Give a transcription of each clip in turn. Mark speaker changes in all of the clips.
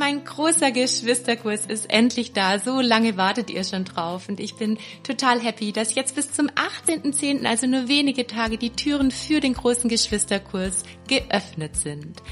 Speaker 1: Mein großer Geschwisterkurs ist endlich da. So lange wartet ihr schon drauf und ich bin total happy, dass jetzt bis zum 18.10., also nur wenige Tage, die Türen für den großen Geschwisterkurs geöffnet sind.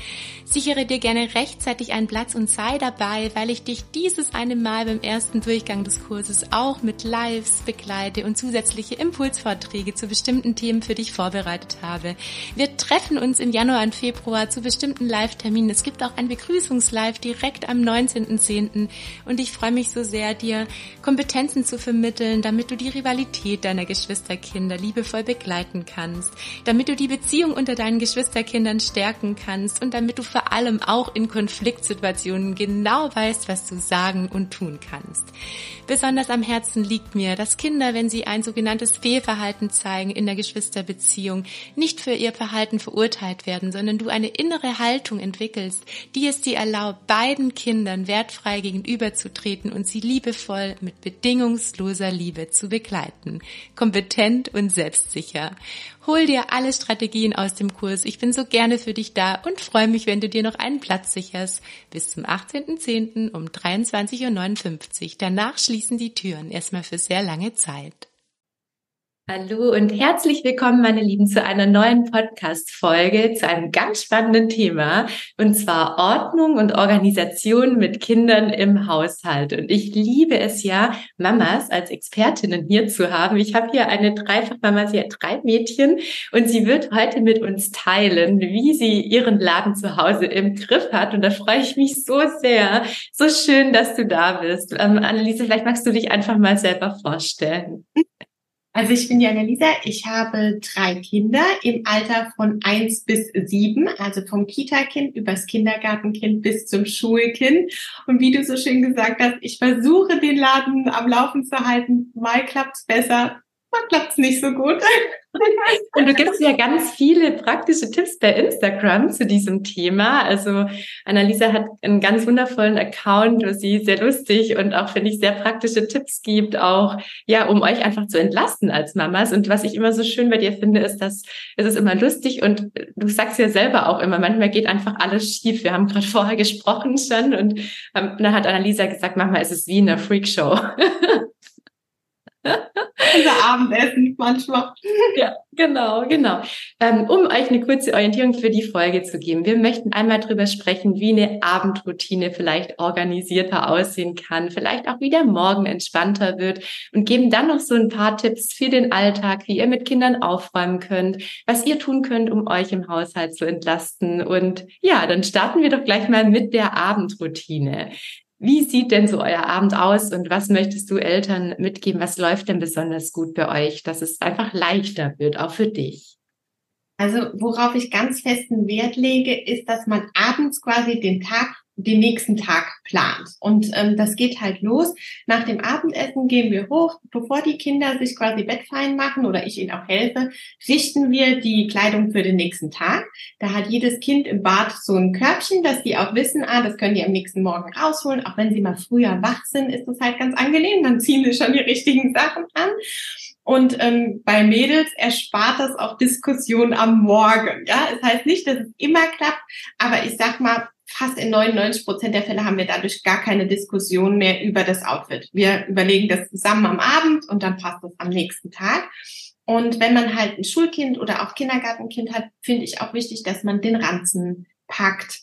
Speaker 1: Sichere dir gerne rechtzeitig einen Platz und sei dabei, weil ich dich dieses eine Mal beim ersten Durchgang des Kurses auch mit Lives begleite und zusätzliche Impulsvorträge zu bestimmten Themen für dich vorbereitet habe. Wir treffen uns im Januar und Februar zu bestimmten Live-Terminen. Es gibt auch ein Begrüßungslive direkt direkt am 19.10. Und ich freue mich so sehr, dir Kompetenzen zu vermitteln, damit du die Rivalität deiner Geschwisterkinder liebevoll begleiten kannst, damit du die Beziehung unter deinen Geschwisterkindern stärken kannst und damit du vor allem auch in Konfliktsituationen genau weißt, was du sagen und tun kannst. Besonders am Herzen liegt mir, dass Kinder, wenn sie ein sogenanntes Fehlverhalten zeigen in der Geschwisterbeziehung, nicht für ihr Verhalten verurteilt werden, sondern du eine innere Haltung entwickelst, die es dir erlaubt, beiden ihren Kindern wertfrei gegenüberzutreten und sie liebevoll mit bedingungsloser Liebe zu begleiten. Kompetent und selbstsicher. Hol dir alle Strategien aus dem Kurs. Ich bin so gerne für dich da und freue mich, wenn du dir noch einen Platz sicherst. Bis zum 18.10. um 23.59 Uhr. Danach schließen die Türen erstmal für sehr lange Zeit. Hallo und herzlich willkommen, meine Lieben, zu einer neuen Podcast-Folge zu einem ganz spannenden Thema und zwar Ordnung und Organisation mit Kindern im Haushalt. Und ich liebe es ja, Mamas als Expertinnen hier zu haben. Ich habe hier eine Dreifachmama, sie hat drei Mädchen und sie wird heute mit uns teilen, wie sie ihren Laden zu Hause im Griff hat. Und da freue ich mich so sehr. So schön, dass du da bist. Ähm, Anneliese, vielleicht magst du dich einfach mal selber vorstellen.
Speaker 2: Also ich bin die Annalisa, ich habe drei Kinder im Alter von eins bis sieben, also vom Kita-Kind übers Kindergartenkind bis zum Schulkind. Und wie du so schön gesagt hast, ich versuche den Laden am Laufen zu halten. Mal klappt's besser, mal klappt's nicht so gut.
Speaker 1: Und du gibst ja ganz viele praktische Tipps bei Instagram zu diesem Thema. Also Annalisa hat einen ganz wundervollen Account, wo sie sehr lustig und auch, finde ich, sehr praktische Tipps gibt, auch, ja, um euch einfach zu entlasten als Mamas. Und was ich immer so schön bei dir finde, ist, dass es ist immer lustig und du sagst ja selber auch immer, manchmal geht einfach alles schief. Wir haben gerade vorher gesprochen schon und ähm, dann hat Annalisa gesagt, manchmal ist es wie in einer Freakshow.
Speaker 2: Unser Abendessen manchmal.
Speaker 1: Ja, genau, genau. Ähm, um euch eine kurze Orientierung für die Folge zu geben. Wir möchten einmal drüber sprechen, wie eine Abendroutine vielleicht organisierter aussehen kann, vielleicht auch wie der Morgen entspannter wird und geben dann noch so ein paar Tipps für den Alltag, wie ihr mit Kindern aufräumen könnt, was ihr tun könnt, um euch im Haushalt zu entlasten. Und ja, dann starten wir doch gleich mal mit der Abendroutine. Wie sieht denn so euer Abend aus und was möchtest du Eltern mitgeben? Was läuft denn besonders gut bei euch, dass es einfach leichter wird, auch für dich?
Speaker 2: Also worauf ich ganz festen Wert lege, ist, dass man abends quasi den Tag den nächsten Tag plant. Und ähm, das geht halt los. Nach dem Abendessen gehen wir hoch, bevor die Kinder sich quasi bettfein machen oder ich ihnen auch helfe, richten wir die Kleidung für den nächsten Tag. Da hat jedes Kind im Bad so ein Körbchen, dass die auch wissen, ah, das können die am nächsten Morgen rausholen. Auch wenn sie mal früher wach sind, ist das halt ganz angenehm. Dann ziehen sie schon die richtigen Sachen an. Und ähm, bei Mädels erspart das auch Diskussionen am Morgen. Ja, es heißt nicht, dass es immer klappt, aber ich sag mal, fast in 99 Prozent der Fälle haben wir dadurch gar keine Diskussion mehr über das Outfit. Wir überlegen das zusammen am Abend und dann passt es am nächsten Tag. Und wenn man halt ein Schulkind oder auch Kindergartenkind hat, finde ich auch wichtig, dass man den Ranzen packt.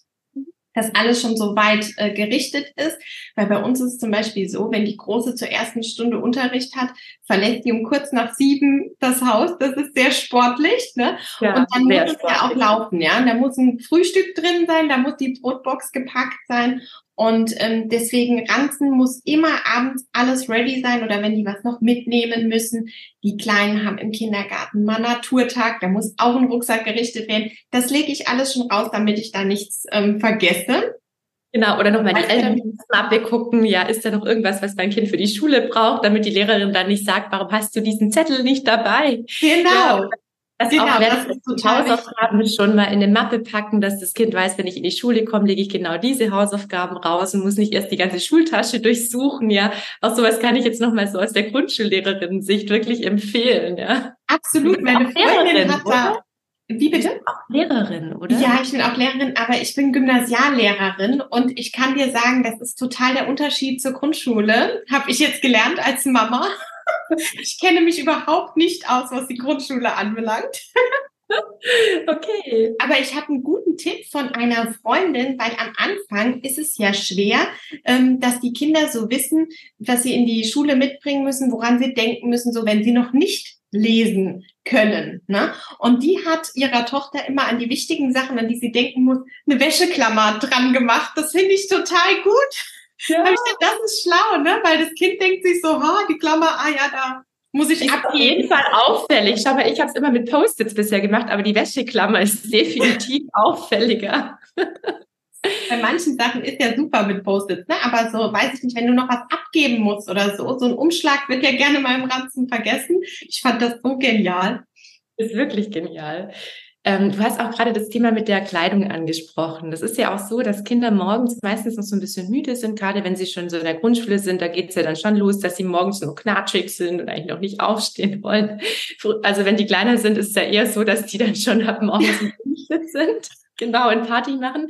Speaker 2: Dass alles schon so weit äh, gerichtet ist. Weil bei uns ist es zum Beispiel so, wenn die Große zur ersten Stunde Unterricht hat, verlässt sie um kurz nach sieben das Haus. Das ist sehr sportlich. Ne? Ja, und dann muss es ja auch laufen. Ja, und da muss ein Frühstück drin sein, da muss die Brotbox gepackt sein. Und ähm, deswegen Ranzen muss immer abends alles ready sein oder wenn die was noch mitnehmen müssen. Die Kleinen haben im Kindergarten mal Naturtag, da muss auch ein Rucksack gerichtet werden. Das lege ich alles schon raus, damit ich da nichts ähm, vergesse.
Speaker 1: Genau, oder nochmal die Eltern mal gucken, ja, ist da noch irgendwas, was mein Kind für die Schule braucht, damit die Lehrerin dann nicht sagt, warum hast du diesen Zettel nicht dabei?
Speaker 2: Genau. Ja,
Speaker 1: das genau, auch das ist total Hausaufgaben wichtig. schon mal in eine Mappe packen, dass das Kind weiß, wenn ich in die Schule komme, lege ich genau diese Hausaufgaben raus und muss nicht erst die ganze Schultasche durchsuchen, ja. Auch sowas kann ich jetzt noch mal so aus der Grundschullehrerin-Sicht wirklich empfehlen, ja.
Speaker 2: Absolut, meine Freundin hat da, wie bitte?
Speaker 1: Auch Lehrerin, oder?
Speaker 2: Ja, ich bin auch Lehrerin, aber ich bin Gymnasiallehrerin und ich kann dir sagen, das ist total der Unterschied zur Grundschule. Habe ich jetzt gelernt als Mama. Ich kenne mich überhaupt nicht aus, was die Grundschule anbelangt. Okay. Aber ich habe einen guten Tipp von einer Freundin, weil am Anfang ist es ja schwer, ähm, dass die Kinder so wissen, was sie in die Schule mitbringen müssen, woran sie denken müssen, so wenn sie noch nicht lesen können. Ne? Und die hat ihrer Tochter immer an die wichtigen Sachen, an die sie denken muss, eine Wäscheklammer dran gemacht. Das finde ich total gut. Ja. das ist schlau, ne? Weil das Kind denkt sich so, ha, die Klammer, ah ja, da muss ich
Speaker 1: Auf jeden Fall auffällig. Schau mal, ich habe es immer mit Post-its bisher gemacht, aber die Wäscheklammer ist definitiv auffälliger.
Speaker 2: Bei manchen Sachen ist ja super mit Post-its, ne? aber so, weiß ich nicht, wenn du noch was abgeben musst oder so, so ein Umschlag wird ja gerne mal im Ranzen vergessen. Ich fand das so genial.
Speaker 1: Ist wirklich genial. Ähm, du hast auch gerade das Thema mit der Kleidung angesprochen. Das ist ja auch so, dass Kinder morgens meistens noch so ein bisschen müde sind, gerade wenn sie schon so in der Grundschule sind. Da geht es ja dann schon los, dass sie morgens nur knatschig sind und eigentlich noch nicht aufstehen wollen. Also wenn die kleiner sind, ist es ja eher so, dass die dann schon ab morgens müde sind. Genau, und Party machen.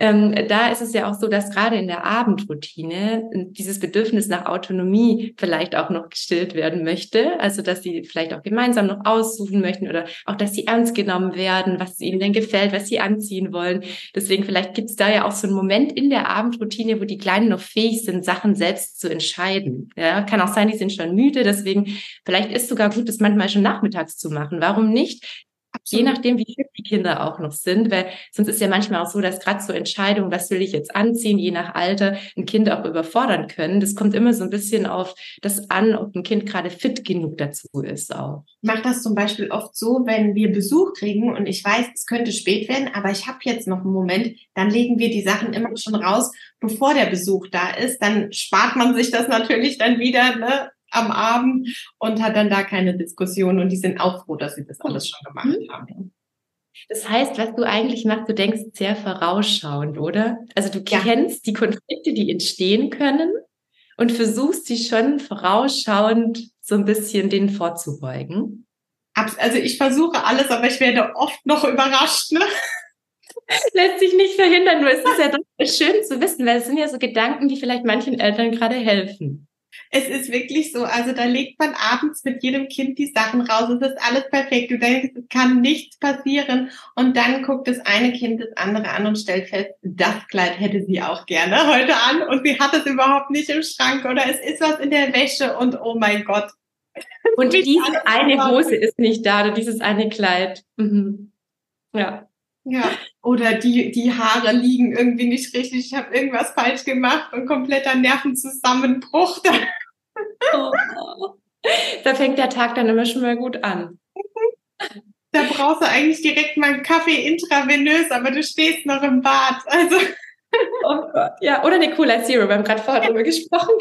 Speaker 1: Ähm, da ist es ja auch so, dass gerade in der Abendroutine dieses Bedürfnis nach Autonomie vielleicht auch noch gestillt werden möchte. Also, dass sie vielleicht auch gemeinsam noch aussuchen möchten oder auch, dass sie ernst genommen werden, was ihnen denn gefällt, was sie anziehen wollen. Deswegen vielleicht gibt es da ja auch so einen Moment in der Abendroutine, wo die Kleinen noch fähig sind, Sachen selbst zu entscheiden. Ja, kann auch sein, die sind schon müde. Deswegen vielleicht ist sogar gut, das manchmal schon nachmittags zu machen. Warum nicht? Je nachdem, wie fit die Kinder auch noch sind, weil sonst ist ja manchmal auch so, dass gerade so Entscheidungen, was will ich jetzt anziehen, je nach Alter, ein Kind auch überfordern können. Das kommt immer so ein bisschen auf das an, ob ein Kind gerade fit genug dazu ist auch.
Speaker 2: Ich mache das zum Beispiel oft so, wenn wir Besuch kriegen und ich weiß, es könnte spät werden, aber ich habe jetzt noch einen Moment, dann legen wir die Sachen immer schon raus, bevor der Besuch da ist. Dann spart man sich das natürlich dann wieder, ne? Am Abend und hat dann da keine Diskussion und die sind auch froh, dass sie das alles schon gemacht mhm. haben.
Speaker 1: Das heißt, was du eigentlich machst, du denkst sehr vorausschauend, oder? Also du ja. kennst die Konflikte, die entstehen können und versuchst sie schon vorausschauend so ein bisschen denen vorzubeugen.
Speaker 2: Also ich versuche alles, aber ich werde oft noch überrascht. Ne?
Speaker 1: Lässt sich nicht verhindern, nur es ist ja doch schön zu wissen, weil es sind ja so Gedanken, die vielleicht manchen Eltern gerade helfen.
Speaker 2: Es ist wirklich so, also da legt man abends mit jedem Kind die Sachen raus. Es ist alles perfekt. Du denkst, es kann nichts passieren. Und dann guckt das eine Kind das andere an und stellt fest, das Kleid hätte sie auch gerne heute an und sie hat es überhaupt nicht im Schrank oder es ist was in der Wäsche und oh mein Gott.
Speaker 1: Und diese eine Hose ist nicht da oder dieses eine Kleid. Mhm.
Speaker 2: Ja. Ja, oder die, die Haare liegen irgendwie nicht richtig, ich habe irgendwas falsch gemacht und kompletter Nervenzusammenbruch.
Speaker 1: Oh. Da fängt der Tag dann immer schon mal gut an.
Speaker 2: Da brauchst du eigentlich direkt mal einen Kaffee intravenös, aber du stehst noch im Bad. Also.
Speaker 1: Oh Gott, ja, oder eine Cola Zero, wir haben gerade vorher drüber gesprochen.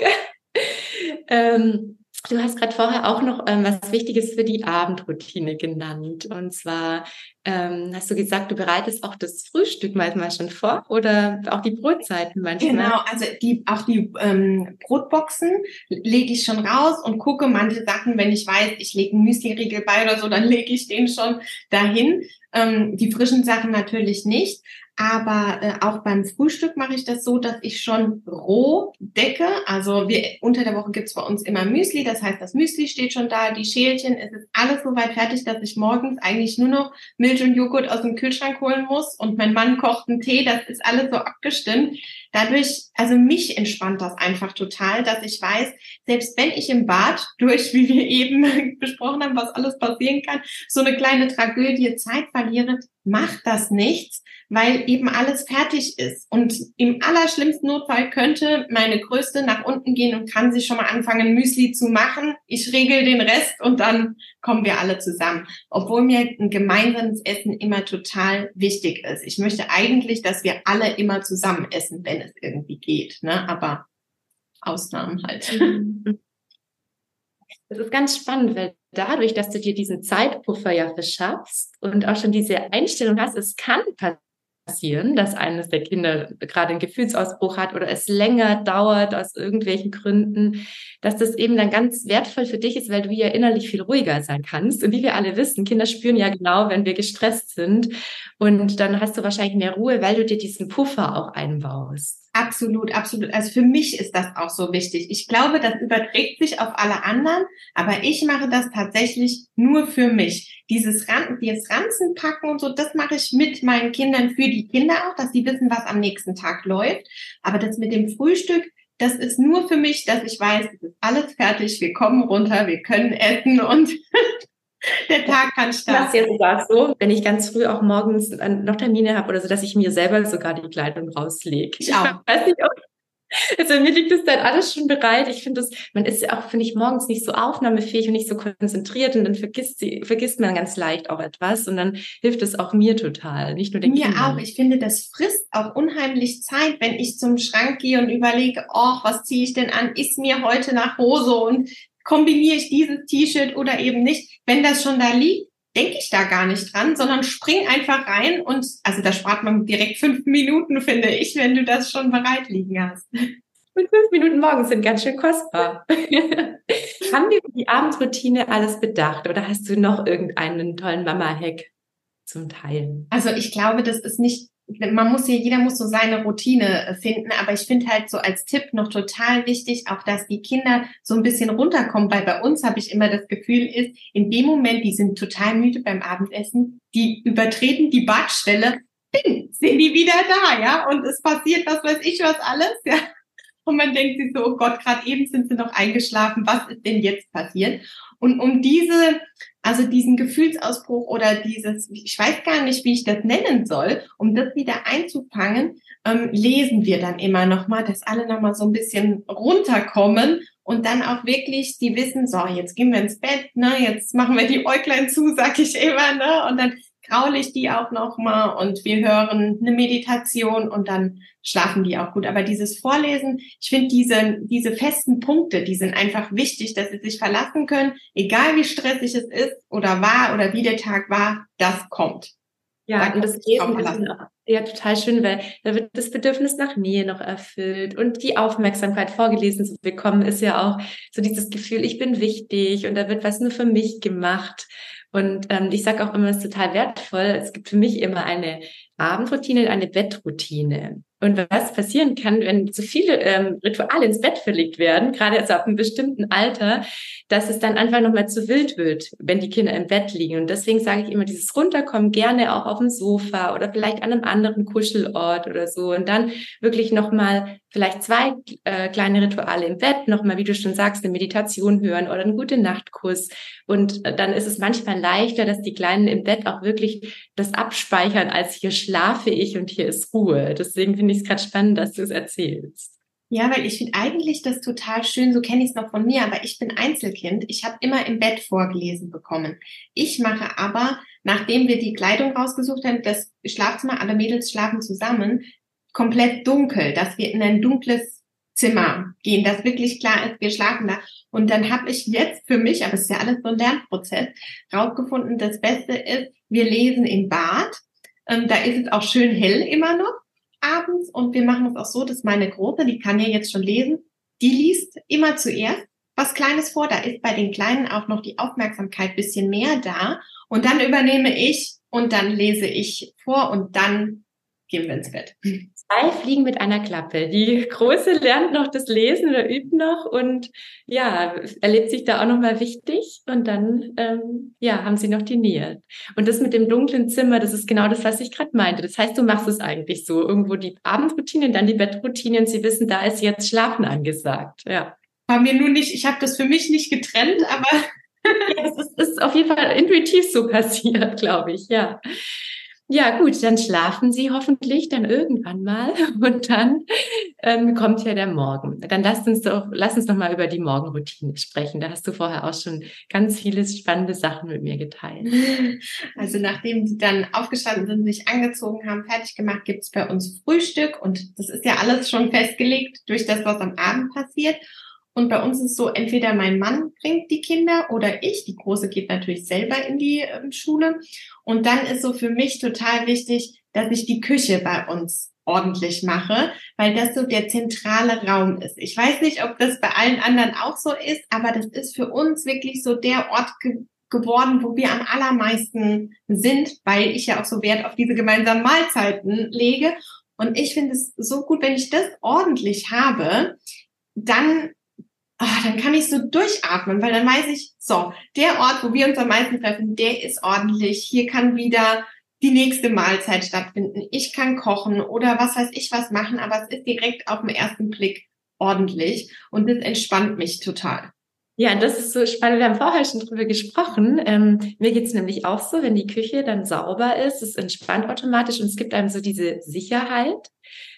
Speaker 1: Ähm, Du hast gerade vorher auch noch ähm, was Wichtiges für die Abendroutine genannt. Und zwar ähm, hast du gesagt, du bereitest auch das Frühstück manchmal schon vor oder auch die Brotzeiten manchmal.
Speaker 2: Genau, also die, auch die ähm, Brotboxen lege ich schon raus und gucke manche Sachen, wenn ich weiß, ich lege einen Müsli-Riegel bei oder so, dann lege ich den schon dahin. Ähm, die frischen Sachen natürlich nicht. Aber äh, auch beim Frühstück mache ich das so, dass ich schon roh decke. Also wir unter der Woche gibt's bei uns immer Müsli. Das heißt, das Müsli steht schon da, die Schälchen, es ist alles soweit fertig, dass ich morgens eigentlich nur noch Milch und Joghurt aus dem Kühlschrank holen muss und mein Mann kocht einen Tee. Das ist alles so abgestimmt. Dadurch, also mich entspannt das einfach total, dass ich weiß, selbst wenn ich im Bad durch, wie wir eben besprochen haben, was alles passieren kann, so eine kleine Tragödie Zeit verliere, macht das nichts, weil eben alles fertig ist. Und im allerschlimmsten Notfall könnte meine Größte nach unten gehen und kann sie schon mal anfangen, Müsli zu machen. Ich regel den Rest und dann kommen wir alle zusammen. Obwohl mir ein gemeinsames Essen immer total wichtig ist. Ich möchte eigentlich, dass wir alle immer zusammen essen, wenn es irgendwie geht. Ne? Aber Ausnahmen halt.
Speaker 1: Das ist ganz spannend, weil dadurch, dass du dir diesen Zeitpuffer ja verschaffst und auch schon diese Einstellung hast, es kann passieren, dass eines der Kinder gerade einen Gefühlsausbruch hat oder es länger dauert aus irgendwelchen Gründen, dass das eben dann ganz wertvoll für dich ist, weil du ja innerlich viel ruhiger sein kannst. Und wie wir alle wissen, Kinder spüren ja genau, wenn wir gestresst sind. Und dann hast du wahrscheinlich mehr Ruhe, weil du dir diesen Puffer auch einbaust.
Speaker 2: Absolut, absolut. Also für mich ist das auch so wichtig. Ich glaube, das überträgt sich auf alle anderen, aber ich mache das tatsächlich nur für mich. Dieses Ran dieses Ranzen packen und so, das mache ich mit meinen Kindern für die Kinder auch, dass sie wissen, was am nächsten Tag läuft. Aber das mit dem Frühstück, das ist nur für mich, dass ich weiß, es ist alles fertig, wir kommen runter, wir können essen und der Tag kann starten.
Speaker 1: Das ist ja sogar so, wenn ich ganz früh auch morgens noch Termine habe oder so, dass ich mir selber sogar die Kleidung rauslege.
Speaker 2: Ich auch.
Speaker 1: Weiß nicht, ob also mir liegt das dann alles schon bereit. Ich finde das, man ist ja auch, finde ich, morgens nicht so aufnahmefähig und nicht so konzentriert und dann vergisst sie, vergisst man ganz leicht auch etwas und dann hilft es auch mir total, nicht nur den
Speaker 2: Mir
Speaker 1: Kindern.
Speaker 2: auch. Ich finde, das frisst auch unheimlich Zeit, wenn ich zum Schrank gehe und überlege, oh, was ziehe ich denn an? Ist mir heute nach Hose und kombiniere ich dieses T-Shirt oder eben nicht. Wenn das schon da liegt, denke ich da gar nicht dran, sondern spring einfach rein und also da spart man direkt fünf Minuten, finde ich, wenn du das schon bereit liegen hast.
Speaker 1: Und fünf Minuten morgens sind ganz schön kostbar. Haben wir die Abendroutine alles bedacht oder hast du noch irgendeinen tollen Mama-Hack zum Teilen?
Speaker 2: Also ich glaube, das ist nicht man muss hier, jeder muss so seine Routine äh, finden, aber ich finde halt so als Tipp noch total wichtig, auch dass die Kinder so ein bisschen runterkommen, weil bei uns habe ich immer das Gefühl ist, in dem Moment, die sind total müde beim Abendessen, die übertreten die Badstelle, bing, sind die wieder da, ja, und es passiert was weiß ich was alles, ja. Und man denkt sich so, oh Gott, gerade eben sind sie noch eingeschlafen, was ist denn jetzt passiert? Und um diese also diesen Gefühlsausbruch oder dieses, ich weiß gar nicht, wie ich das nennen soll, um das wieder einzufangen, ähm, lesen wir dann immer nochmal, dass alle nochmal so ein bisschen runterkommen und dann auch wirklich, die wissen, so, jetzt gehen wir ins Bett, ne, jetzt machen wir die Äuglein zu, sag ich immer, ne, und dann kraule ich die auch nochmal und wir hören eine Meditation und dann schlafen die auch gut. Aber dieses Vorlesen, ich finde diese, diese festen Punkte, die sind einfach wichtig, dass sie sich verlassen können, egal wie stressig es ist oder war oder wie der Tag war, das kommt.
Speaker 1: Ja, da und das Lesen ist ja total schön, weil da wird das Bedürfnis nach Nähe noch erfüllt und die Aufmerksamkeit vorgelesen zu bekommen ist ja auch so dieses Gefühl, ich bin wichtig und da wird was nur für mich gemacht. Und ähm, ich sage auch immer, es ist total wertvoll. Es gibt für mich immer eine Abendroutine und eine Bettroutine. Und was passieren kann, wenn zu viele ähm, Rituale ins Bett verlegt werden, gerade also ab einem bestimmten Alter, dass es dann einfach nochmal zu wild wird, wenn die Kinder im Bett liegen. Und deswegen sage ich immer, dieses Runterkommen gerne auch auf dem Sofa oder vielleicht an einem anderen Kuschelort oder so. Und dann wirklich nochmal vielleicht zwei äh, kleine Rituale im Bett, nochmal, wie du schon sagst, eine Meditation hören oder einen gute Nachtkuss. Und äh, dann ist es manchmal leichter, dass die Kleinen im Bett auch wirklich das abspeichern, als hier schlafe ich und hier ist Ruhe. Deswegen finde ich es gerade spannend, dass du es erzählst.
Speaker 2: Ja, weil ich finde eigentlich das total schön, so kenne ich es noch von mir, aber ich bin Einzelkind. Ich habe immer im Bett vorgelesen bekommen. Ich mache aber, nachdem wir die Kleidung rausgesucht haben, das Schlafzimmer, alle Mädels schlafen zusammen, komplett dunkel, dass wir in ein dunkles Zimmer gehen, dass wirklich klar ist, wir schlafen da. Und dann habe ich jetzt für mich, aber es ist ja alles so ein Lernprozess, rausgefunden, das Beste ist, wir lesen im Bad. Ähm, da ist es auch schön hell immer noch abends und wir machen es auch so, dass meine Große, die kann ja jetzt schon lesen, die liest immer zuerst was Kleines vor. Da ist bei den Kleinen auch noch die Aufmerksamkeit bisschen mehr da. Und dann übernehme ich und dann lese ich vor und dann gehen wir ins Bett.
Speaker 1: Zwei Fliegen mit einer Klappe. Die Große lernt noch das Lesen oder übt noch und ja, erlebt sich da auch nochmal wichtig und dann ähm, ja, haben sie noch die Nähe. Und das mit dem dunklen Zimmer, das ist genau das, was ich gerade meinte. Das heißt, du machst es eigentlich so. Irgendwo die Abendroutine, dann die Bettroutine und sie wissen, da ist jetzt Schlafen angesagt. Ja.
Speaker 2: War mir nur nicht, ich habe das für mich nicht getrennt, aber
Speaker 1: es ist, ist auf jeden Fall intuitiv so passiert, glaube ich, ja. Ja, gut, dann schlafen Sie hoffentlich dann irgendwann mal und dann ähm, kommt ja der Morgen. Dann lasst uns doch, lass uns doch mal über die Morgenroutine sprechen. Da hast du vorher auch schon ganz viele spannende Sachen mit mir geteilt.
Speaker 2: Also nachdem die dann aufgestanden sind, sich angezogen haben, fertig gemacht, gibt's bei uns Frühstück und das ist ja alles schon festgelegt durch das, was am Abend passiert. Und bei uns ist so, entweder mein Mann bringt die Kinder oder ich. Die Große geht natürlich selber in die äh, Schule. Und dann ist so für mich total wichtig, dass ich die Küche bei uns ordentlich mache, weil das so der zentrale Raum ist. Ich weiß nicht, ob das bei allen anderen auch so ist, aber das ist für uns wirklich so der Ort ge geworden, wo wir am allermeisten sind, weil ich ja auch so Wert auf diese gemeinsamen Mahlzeiten lege. Und ich finde es so gut, wenn ich das ordentlich habe, dann oh, dann kann ich so durchatmen, weil dann weiß ich, so, der Ort, wo wir uns am meisten treffen, der ist ordentlich. Hier kann wieder die nächste Mahlzeit stattfinden. Ich kann kochen oder was weiß ich was machen, aber es ist direkt auf den ersten Blick ordentlich und das entspannt mich total.
Speaker 1: Ja, das ist so spannend. Wir haben vorher schon drüber gesprochen. Ähm, mir geht's nämlich auch so, wenn die Küche dann sauber ist, es entspannt automatisch und es gibt einem so diese Sicherheit.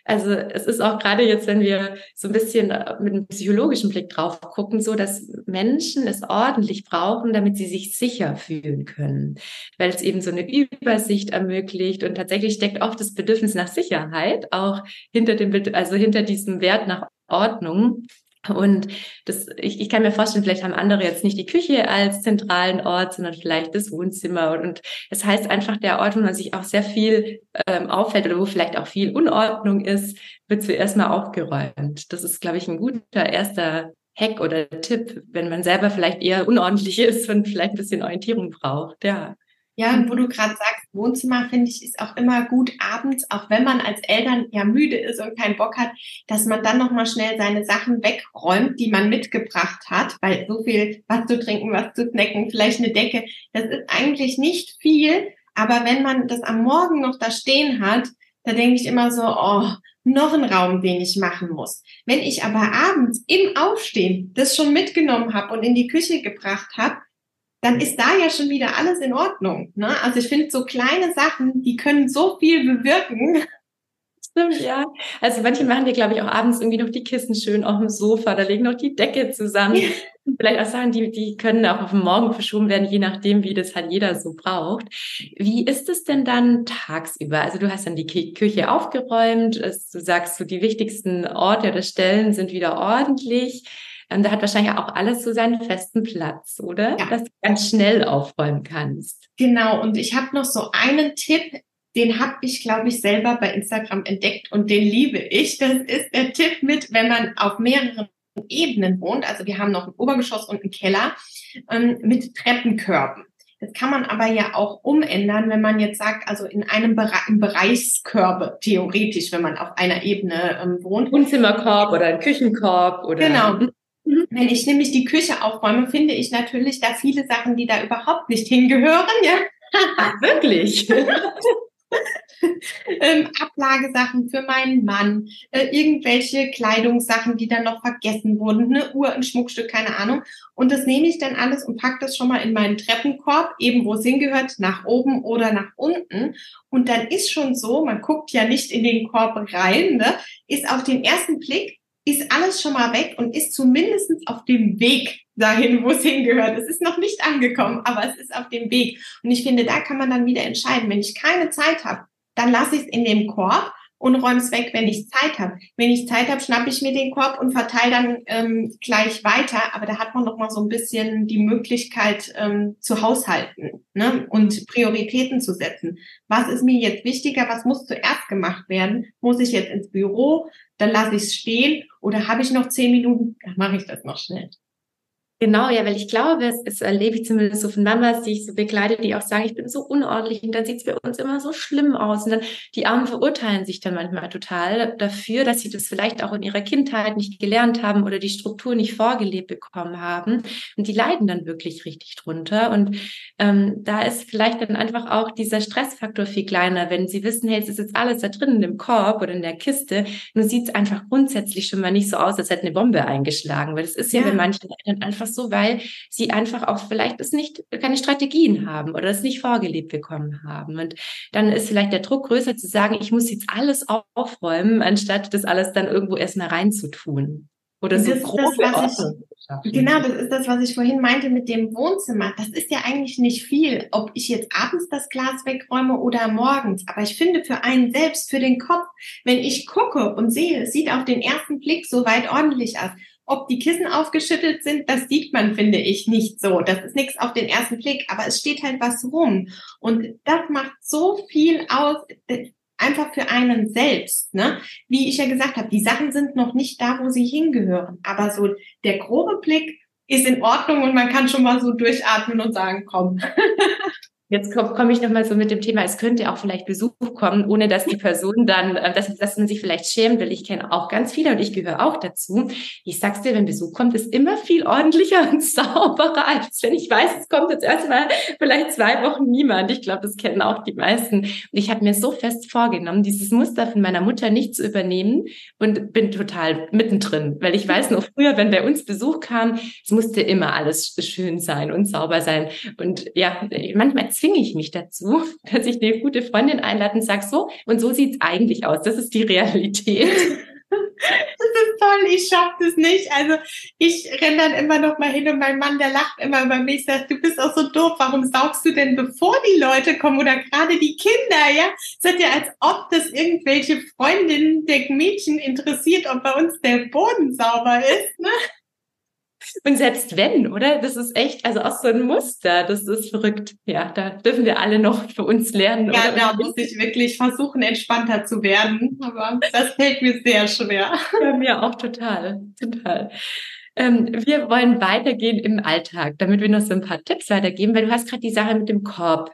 Speaker 1: Also es ist auch gerade jetzt, wenn wir so ein bisschen äh, mit einem psychologischen Blick drauf gucken, so, dass Menschen es ordentlich brauchen, damit sie sich sicher fühlen können, weil es eben so eine Übersicht ermöglicht und tatsächlich steckt oft das Bedürfnis nach Sicherheit auch hinter dem, also hinter diesem Wert nach Ordnung. Und das, ich, ich kann mir vorstellen, vielleicht haben andere jetzt nicht die Küche als zentralen Ort, sondern vielleicht das Wohnzimmer. Und, und das heißt einfach, der Ort, wo man sich auch sehr viel ähm, auffällt oder wo vielleicht auch viel Unordnung ist, wird zuerst mal aufgeräumt. Das ist, glaube ich, ein guter erster Hack oder Tipp, wenn man selber vielleicht eher unordentlich ist und vielleicht ein bisschen Orientierung braucht. Ja.
Speaker 2: Ja, und wo du gerade sagst, Wohnzimmer finde ich ist auch immer gut abends, auch wenn man als Eltern ja müde ist und keinen Bock hat, dass man dann nochmal schnell seine Sachen wegräumt, die man mitgebracht hat, weil so viel was zu trinken, was zu snacken, vielleicht eine Decke, das ist eigentlich nicht viel, aber wenn man das am Morgen noch da stehen hat, da denke ich immer so, oh, noch ein Raum, den ich machen muss. Wenn ich aber abends im Aufstehen das schon mitgenommen habe und in die Küche gebracht habe, dann ist da ja schon wieder alles in Ordnung. Ne? Also ich finde so kleine Sachen, die können so viel bewirken.
Speaker 1: Stimmt, ja. Also manche machen dir, glaube ich, auch abends irgendwie noch die Kissen schön auf dem Sofa, da legen noch die Decke zusammen. Ja. Vielleicht auch Sachen, die, die können auch auf den Morgen verschoben werden, je nachdem, wie das halt jeder so braucht. Wie ist es denn dann tagsüber? Also du hast dann die Küche aufgeräumt, du sagst so, die wichtigsten Orte oder Stellen sind wieder ordentlich. Ähm, da hat wahrscheinlich auch alles so seinen festen Platz, oder? Ja. Dass du ganz schnell aufräumen kannst.
Speaker 2: Genau, und ich habe noch so einen Tipp, den habe ich, glaube ich, selber bei Instagram entdeckt und den liebe ich. Das ist der Tipp mit, wenn man auf mehreren Ebenen wohnt, also wir haben noch ein Obergeschoss und einen Keller ähm, mit Treppenkörben. Das kann man aber ja auch umändern, wenn man jetzt sagt, also in einem Bereich, in Bereichskörbe, theoretisch, wenn man auf einer Ebene ähm, wohnt.
Speaker 1: Wohnzimmerkorb oder ein Küchenkorb oder.
Speaker 2: Genau. Mhm. Wenn ich nämlich die Küche aufräume, finde ich natürlich da viele Sachen, die da überhaupt nicht hingehören. Ja?
Speaker 1: Ach, wirklich?
Speaker 2: ähm, Ablagesachen für meinen Mann, äh, irgendwelche Kleidungssachen, die dann noch vergessen wurden, eine Uhr, ein Schmuckstück, keine Ahnung. Und das nehme ich dann alles und packe das schon mal in meinen Treppenkorb, eben wo es hingehört, nach oben oder nach unten. Und dann ist schon so, man guckt ja nicht in den Korb rein, ne, ist auf den ersten Blick ist alles schon mal weg und ist zumindest auf dem Weg dahin, wo es hingehört. Es ist noch nicht angekommen, aber es ist auf dem Weg. Und ich finde, da kann man dann wieder entscheiden. Wenn ich keine Zeit habe, dann lasse ich es in dem Korb und räume es weg, wenn ich Zeit habe. Wenn ich Zeit habe, schnappe ich mir den Korb und verteile dann ähm, gleich weiter. Aber da hat man noch mal so ein bisschen die Möglichkeit ähm, zu haushalten ne? und Prioritäten zu setzen. Was ist mir jetzt wichtiger? Was muss zuerst gemacht werden? Muss ich jetzt ins Büro? Dann lasse ich es stehen. Oder habe ich noch zehn Minuten? Dann mache ich das noch schnell.
Speaker 1: Genau, ja, weil ich glaube, es, es erlebe ich zumindest so von Mamas, die ich so begleite, die auch sagen, ich bin so unordentlich und dann sieht es bei uns immer so schlimm aus. Und dann die Armen verurteilen sich dann manchmal total dafür, dass sie das vielleicht auch in ihrer Kindheit nicht gelernt haben oder die Struktur nicht vorgelebt bekommen haben. Und die leiden dann wirklich richtig drunter. Und ähm, da ist vielleicht dann einfach auch dieser Stressfaktor viel kleiner, wenn sie wissen, hey, es ist jetzt alles da drin in dem Korb oder in der Kiste. Nur sieht es einfach grundsätzlich schon mal nicht so aus, als hätte eine Bombe eingeschlagen. Weil es ist ja, ja bei manchen Eltern einfach einfach so, weil sie einfach auch vielleicht es nicht, keine Strategien haben oder es nicht vorgelebt bekommen haben. Und dann ist vielleicht der Druck größer zu sagen, ich muss jetzt alles aufräumen, anstatt das alles dann irgendwo erstmal reinzutun. Oder so große
Speaker 2: das, ich, Genau, das ist das, was ich vorhin meinte mit dem Wohnzimmer. Das ist ja eigentlich nicht viel, ob ich jetzt abends das Glas wegräume oder morgens. Aber ich finde für einen selbst, für den Kopf, wenn ich gucke und sehe, es sieht auf den ersten Blick so weit ordentlich aus. Ob die Kissen aufgeschüttelt sind, das sieht man, finde ich, nicht so. Das ist nichts auf den ersten Blick, aber es steht halt was rum. Und das macht so viel aus, einfach für einen selbst. Ne? Wie ich ja gesagt habe, die Sachen sind noch nicht da, wo sie hingehören. Aber so der grobe Blick ist in Ordnung und man kann schon mal so durchatmen und sagen, komm.
Speaker 1: Jetzt komme komm ich nochmal so mit dem Thema, es könnte auch vielleicht Besuch kommen, ohne dass die Person dann, äh, dass, dass man sich vielleicht schämt, weil ich kenne auch ganz viele und ich gehöre auch dazu. Ich sag's dir, wenn Besuch kommt, ist immer viel ordentlicher und sauberer, als wenn ich weiß, es kommt jetzt erstmal vielleicht zwei Wochen niemand. Ich glaube, das kennen auch die meisten. Und ich habe mir so fest vorgenommen, dieses Muster von meiner Mutter nicht zu übernehmen und bin total mittendrin, weil ich weiß noch früher, wenn bei uns Besuch kam, es musste immer alles schön sein und sauber sein. Und ja, manchmal zwinge ich mich dazu, dass ich eine gute Freundin einlade und sage, so, und so sieht's eigentlich aus. Das ist die Realität.
Speaker 2: Das ist toll, ich schaffe das nicht. Also ich renne dann immer noch mal hin und mein Mann, der lacht immer über mich, sagt, du bist auch so doof, warum saugst du denn, bevor die Leute kommen oder gerade die Kinder, ja? Es ist ja, als ob das irgendwelche Freundinnen der Mädchen interessiert, ob bei uns der Boden sauber ist, ne?
Speaker 1: Und selbst wenn, oder? Das ist echt, also auch so ein Muster, das ist verrückt. Ja, da dürfen wir alle noch für uns lernen.
Speaker 2: Ja, oder? da muss ich wirklich versuchen, entspannter zu werden. Aber das fällt mir sehr schwer.
Speaker 1: Ja, mir auch total, total. Ähm, wir wollen weitergehen im Alltag, damit wir noch so ein paar Tipps weitergeben, weil du hast gerade die Sache mit dem Korb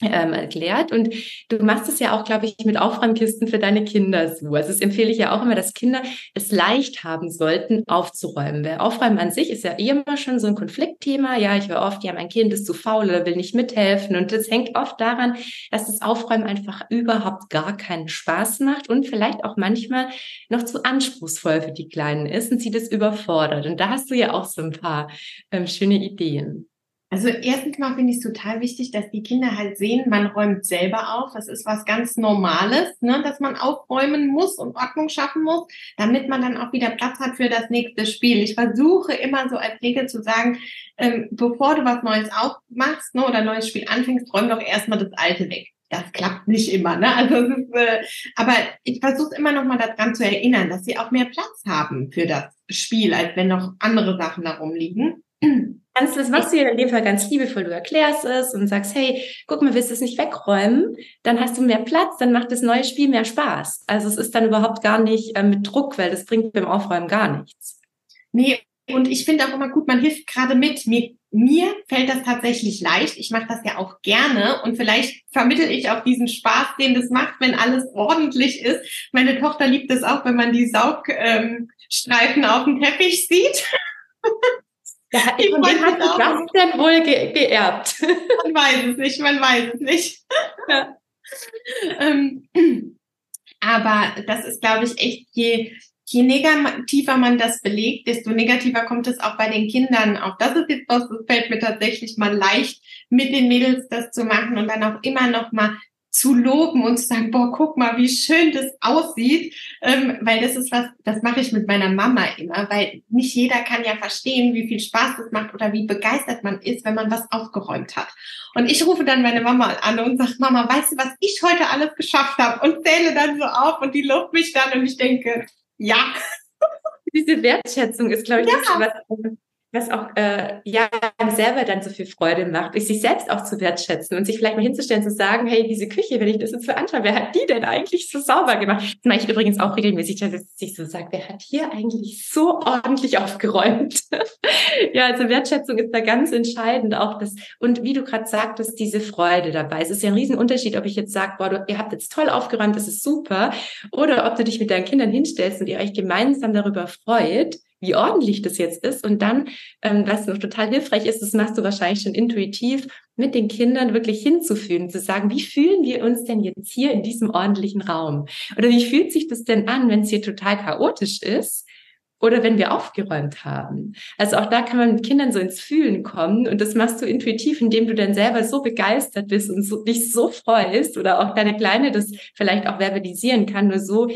Speaker 1: ähm, erklärt. Und du machst es ja auch, glaube ich, mit Aufräumkisten für deine Kinder so. Also das empfehle ich ja auch immer, dass Kinder es leicht haben sollten, aufzuräumen. Weil Aufräumen an sich ist ja eh immer schon so ein Konfliktthema. Ja, ich höre oft, ja, mein Kind ist zu faul oder will nicht mithelfen. Und das hängt oft daran, dass das Aufräumen einfach überhaupt gar keinen Spaß macht und vielleicht auch manchmal noch zu anspruchsvoll für die Kleinen ist und sie das überfordert. Und da hast du ja auch so ein paar ähm, schöne Ideen.
Speaker 2: Also erstens mal finde ich es total wichtig, dass die Kinder halt sehen, man räumt selber auf. Das ist was ganz Normales, ne, dass man aufräumen muss und Ordnung schaffen muss, damit man dann auch wieder Platz hat für das nächste Spiel. Ich versuche immer so als Regel zu sagen, ähm, bevor du was Neues aufmachst ne, oder ein neues Spiel anfängst, räum doch erstmal das alte weg. Das klappt nicht immer, ne? Also es ist, äh, aber ich versuche immer noch mal daran zu erinnern, dass sie auch mehr Platz haben für das Spiel, als wenn noch andere Sachen da rumliegen.
Speaker 1: Kannst das machst du ja in dem Fall ganz liebevoll. Du erklärst es und sagst, hey, guck mal, willst du es nicht wegräumen? Dann hast du mehr Platz, dann macht das neue Spiel mehr Spaß. Also es ist dann überhaupt gar nicht äh, mit Druck, weil das bringt beim Aufräumen gar nichts.
Speaker 2: Nee, und ich finde auch immer gut, man hilft gerade mit. Mir, mir fällt das tatsächlich leicht. Ich mache das ja auch gerne und vielleicht vermittel ich auch diesen Spaß, den das macht, wenn alles ordentlich ist. Meine Tochter liebt es auch, wenn man die Saugstreifen ähm, auf dem Teppich sieht.
Speaker 1: Ja, von wem hast du das denn wohl ge geerbt?
Speaker 2: Man weiß es nicht, man weiß es nicht. Ja. ähm, aber das ist, glaube ich, echt, je, je negativer man das belegt, desto negativer kommt es auch bei den Kindern auf. Das ist jetzt was, das fällt mir tatsächlich mal leicht, mit den Mädels das zu machen und dann auch immer noch mal zu loben und zu sagen, boah, guck mal, wie schön das aussieht, ähm, weil das ist was, das mache ich mit meiner Mama immer, weil nicht jeder kann ja verstehen, wie viel Spaß das macht oder wie begeistert man ist, wenn man was aufgeräumt hat. Und ich rufe dann meine Mama an und sage, Mama, weißt du, was ich heute alles geschafft habe? Und zähle dann so auf und die lobt mich dann und ich denke, ja.
Speaker 1: Diese Wertschätzung ist, glaube ich, ja. das, was was auch äh, ja selber dann so viel Freude macht, ist sich selbst auch zu wertschätzen und sich vielleicht mal hinzustellen, zu sagen, hey, diese Küche, wenn ich das jetzt so anschaue, wer hat die denn eigentlich so sauber gemacht? Das mache ich übrigens auch regelmäßig, dass ich so sage, wer hat hier eigentlich so ordentlich aufgeräumt? ja, also Wertschätzung ist da ganz entscheidend auch das und wie du gerade sagtest, diese Freude dabei. Es ist ja ein Riesenunterschied, ob ich jetzt sage, boah, du, ihr habt jetzt toll aufgeräumt, das ist super, oder ob du dich mit deinen Kindern hinstellst und ihr euch gemeinsam darüber freut, wie ordentlich das jetzt ist. Und dann, ähm, was noch total hilfreich ist, das machst du wahrscheinlich schon intuitiv, mit den Kindern wirklich hinzufühlen, zu sagen, wie fühlen wir uns denn jetzt hier in diesem ordentlichen Raum? Oder wie fühlt sich das denn an, wenn es hier total chaotisch ist? Oder wenn wir aufgeräumt haben. Also auch da kann man mit Kindern so ins Fühlen kommen und das machst du intuitiv, indem du dann selber so begeistert bist und so, dich so freust oder auch deine Kleine das vielleicht auch verbalisieren kann, nur so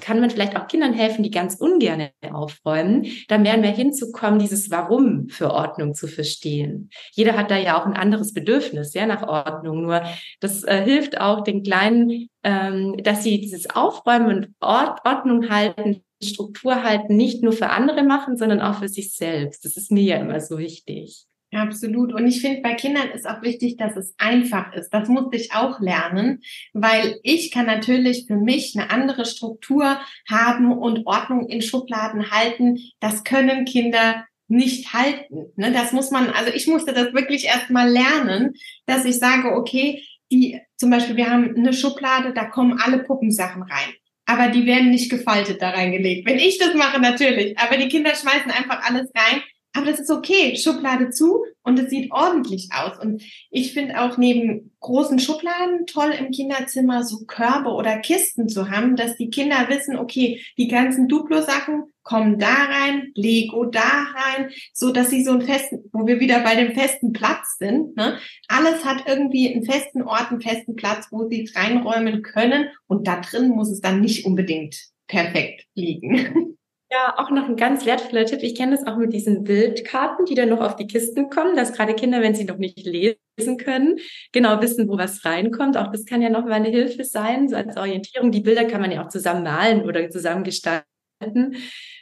Speaker 1: kann man vielleicht auch Kindern helfen, die ganz ungern aufräumen, da mehr und mehr hinzukommen, dieses Warum für Ordnung zu verstehen. Jeder hat da ja auch ein anderes Bedürfnis, ja, nach Ordnung. Nur das äh, hilft auch den Kleinen, ähm, dass sie dieses Aufräumen und Ord Ordnung halten, Struktur halten, nicht nur für andere machen, sondern auch für sich selbst. Das ist mir ja immer so wichtig.
Speaker 2: Absolut. Und ich finde, bei Kindern ist auch wichtig, dass es einfach ist. Das musste ich auch lernen, weil ich kann natürlich für mich eine andere Struktur haben und Ordnung in Schubladen halten. Das können Kinder nicht halten. Ne? Das muss man, also ich musste das wirklich erst mal lernen, dass ich sage, okay, die, zum Beispiel, wir haben eine Schublade, da kommen alle Puppensachen rein. Aber die werden nicht gefaltet da reingelegt. Wenn ich das mache, natürlich. Aber die Kinder schmeißen einfach alles rein aber das ist okay, Schublade zu und es sieht ordentlich aus. Und ich finde auch neben großen Schubladen toll im Kinderzimmer so Körbe oder Kisten zu haben, dass die Kinder wissen, okay, die ganzen Duplo-Sachen kommen da rein, Lego da rein, so dass sie so einen festen, wo wir wieder bei dem festen Platz sind. Ne? Alles hat irgendwie einen festen Ort, einen festen Platz, wo sie es reinräumen können. Und da drin muss es dann nicht unbedingt perfekt liegen.
Speaker 1: Ja, auch noch ein ganz wertvoller Tipp. Ich kenne das auch mit diesen Bildkarten, die dann noch auf die Kisten kommen, dass gerade Kinder, wenn sie noch nicht lesen können, genau wissen, wo was reinkommt. Auch das kann ja noch mal eine Hilfe sein, so als Orientierung. Die Bilder kann man ja auch zusammen malen oder zusammen gestalten.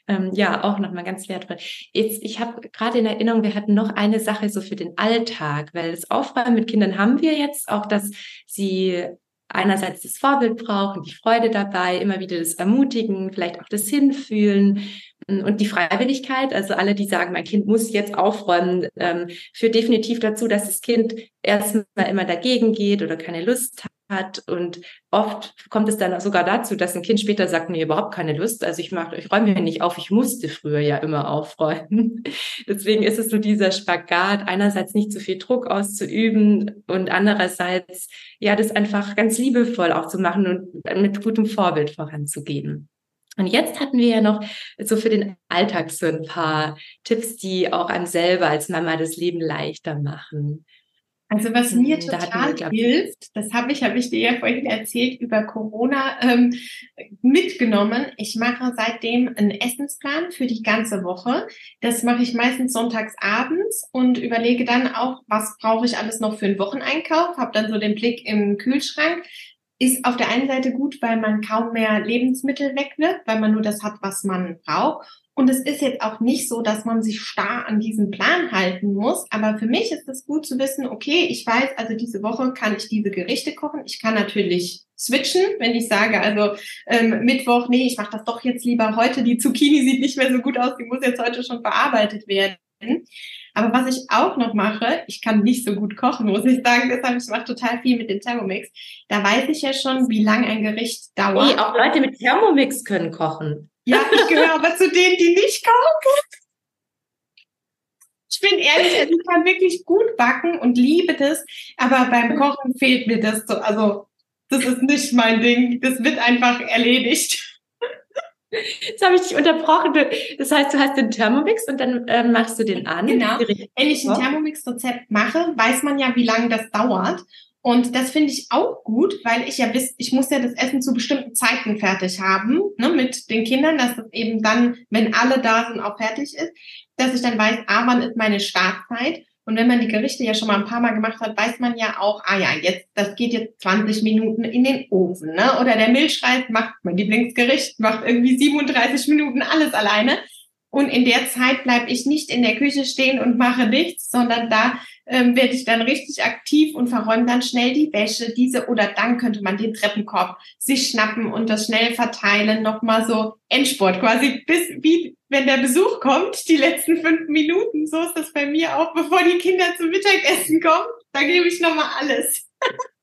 Speaker 1: Ähm, ja, auch nochmal ganz wertvoll. Jetzt, ich habe gerade in Erinnerung, wir hatten noch eine Sache so für den Alltag, weil das Aufräumen mit Kindern haben wir jetzt auch, dass sie einerseits das Vorbild brauchen, die Freude dabei, immer wieder das Ermutigen, vielleicht auch das Hinfühlen und die Freiwilligkeit. Also alle, die sagen, mein Kind muss jetzt aufräumen, ähm, führt definitiv dazu, dass das Kind erstmal immer dagegen geht oder keine Lust hat. Und oft kommt es dann sogar dazu, dass ein Kind später sagt, mir überhaupt keine Lust. Also ich mache, ich räume mir nicht auf. Ich musste früher ja immer aufräumen. Deswegen ist es so dieser Spagat, einerseits nicht zu viel Druck auszuüben und andererseits, ja, das einfach ganz liebevoll auch zu machen und mit gutem Vorbild voranzugehen. Und jetzt hatten wir ja noch so für den Alltag so ein paar Tipps, die auch einem selber als Mama das Leben leichter machen.
Speaker 2: Also was mir hm, total da hilft, das habe ich, habe ich dir ja vorhin erzählt, über Corona ähm, mitgenommen. Ich mache seitdem einen Essensplan für die ganze Woche. Das mache ich meistens sonntags abends und überlege dann auch, was brauche ich alles noch für einen Wocheneinkauf. Habe dann so den Blick im Kühlschrank. Ist auf der einen Seite gut, weil man kaum mehr Lebensmittel wegwirft, weil man nur das hat, was man braucht. Und es ist jetzt auch nicht so, dass man sich starr an diesen Plan halten muss. Aber für mich ist es gut zu wissen, okay, ich weiß, also diese Woche kann ich diese Gerichte kochen. Ich kann natürlich switchen, wenn ich sage, also ähm, Mittwoch, nee, ich mache das doch jetzt lieber heute. Die Zucchini sieht nicht mehr so gut aus, die muss jetzt heute schon verarbeitet werden. Aber was ich auch noch mache, ich kann nicht so gut kochen, muss ich sagen, deshalb ich mache total viel mit dem Thermomix. Da weiß ich ja schon, wie lang ein Gericht dauert.
Speaker 1: Nee, auch Leute mit Thermomix können kochen.
Speaker 2: Ja, ich gehöre aber zu denen, die nicht kochen. Ich bin ehrlich, also ich kann wirklich gut backen und liebe das, aber beim Kochen fehlt mir das so. Also, das ist nicht mein Ding. Das wird einfach erledigt.
Speaker 1: Jetzt habe ich dich unterbrochen. Das heißt, du hast den Thermomix und dann äh, machst du den an.
Speaker 2: Genau. Wenn ich ein Thermomix-Rezept mache, weiß man ja, wie lange das dauert. Und das finde ich auch gut, weil ich ja wiss, ich muss ja das Essen zu bestimmten Zeiten fertig haben, ne, mit den Kindern, dass das eben dann, wenn alle da sind, auch fertig ist, dass ich dann weiß, ah, wann ist meine Startzeit. Und wenn man die Gerichte ja schon mal ein paar Mal gemacht hat, weiß man ja auch, ah ja, jetzt, das geht jetzt 20 Minuten in den Ofen, ne? Oder der Milchreis macht mein Lieblingsgericht, macht irgendwie 37 Minuten alles alleine. Und in der Zeit bleibe ich nicht in der Küche stehen und mache nichts, sondern da ähm, werde ich dann richtig aktiv und verräume dann schnell die Wäsche, diese oder dann könnte man den Treppenkorb sich schnappen und das schnell verteilen, nochmal so Endsport quasi bis wie wenn der Besuch kommt, die letzten fünf Minuten. So ist das bei mir auch, bevor die Kinder zum Mittagessen kommen. Da gebe ich nochmal alles.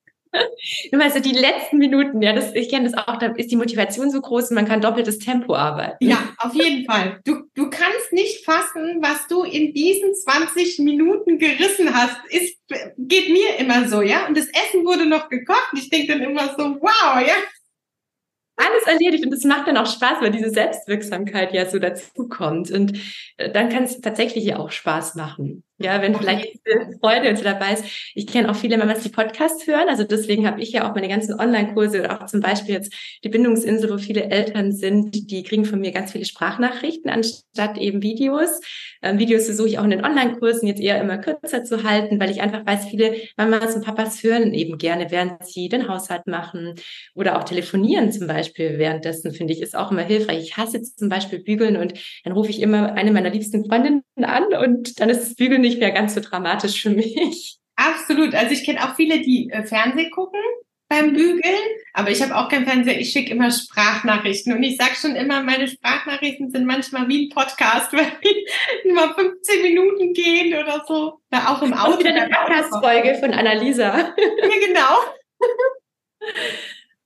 Speaker 1: Du meinst die letzten Minuten, ja, das, ich kenne das auch, da ist die Motivation so groß und man kann doppeltes Tempo arbeiten.
Speaker 2: Ja, auf jeden Fall. Du, du kannst nicht fassen, was du in diesen 20 Minuten gerissen hast. Ist, geht mir immer so, ja. Und das Essen wurde noch gekocht. Und ich denke dann immer so, wow, ja
Speaker 1: alles erledigt und es macht dann auch Spaß, weil diese Selbstwirksamkeit ja so dazukommt und äh, dann kann es tatsächlich ja auch Spaß machen. Ja, wenn vielleicht diese Freude so dabei ist. Ich kenne auch viele Mamas, die Podcasts hören. Also deswegen habe ich ja auch meine ganzen Online-Kurse oder auch zum Beispiel jetzt die Bindungsinsel, wo viele Eltern sind, die kriegen von mir ganz viele Sprachnachrichten anstatt eben Videos. Ähm, Videos versuche ich auch in den Online-Kursen jetzt eher immer kürzer zu halten, weil ich einfach weiß, viele Mamas und Papas hören eben gerne, während sie den Haushalt machen oder auch telefonieren zum Beispiel währenddessen, finde ich, ist auch immer hilfreich. Ich hasse zum Beispiel Bügeln und dann rufe ich immer eine meiner liebsten Freundinnen an und dann ist das Bügeln nicht mehr ganz so dramatisch für mich.
Speaker 2: Absolut. Also ich kenne auch viele, die äh, Fernseh gucken beim Bügeln, aber ich habe auch kein Fernseher. Ich schicke immer Sprachnachrichten und ich sage schon immer, meine Sprachnachrichten sind manchmal wie ein Podcast, weil die immer 15 Minuten gehen oder so.
Speaker 1: Da auch im Auto. Wieder eine Podcast-Folge von Annalisa.
Speaker 2: Ja, genau.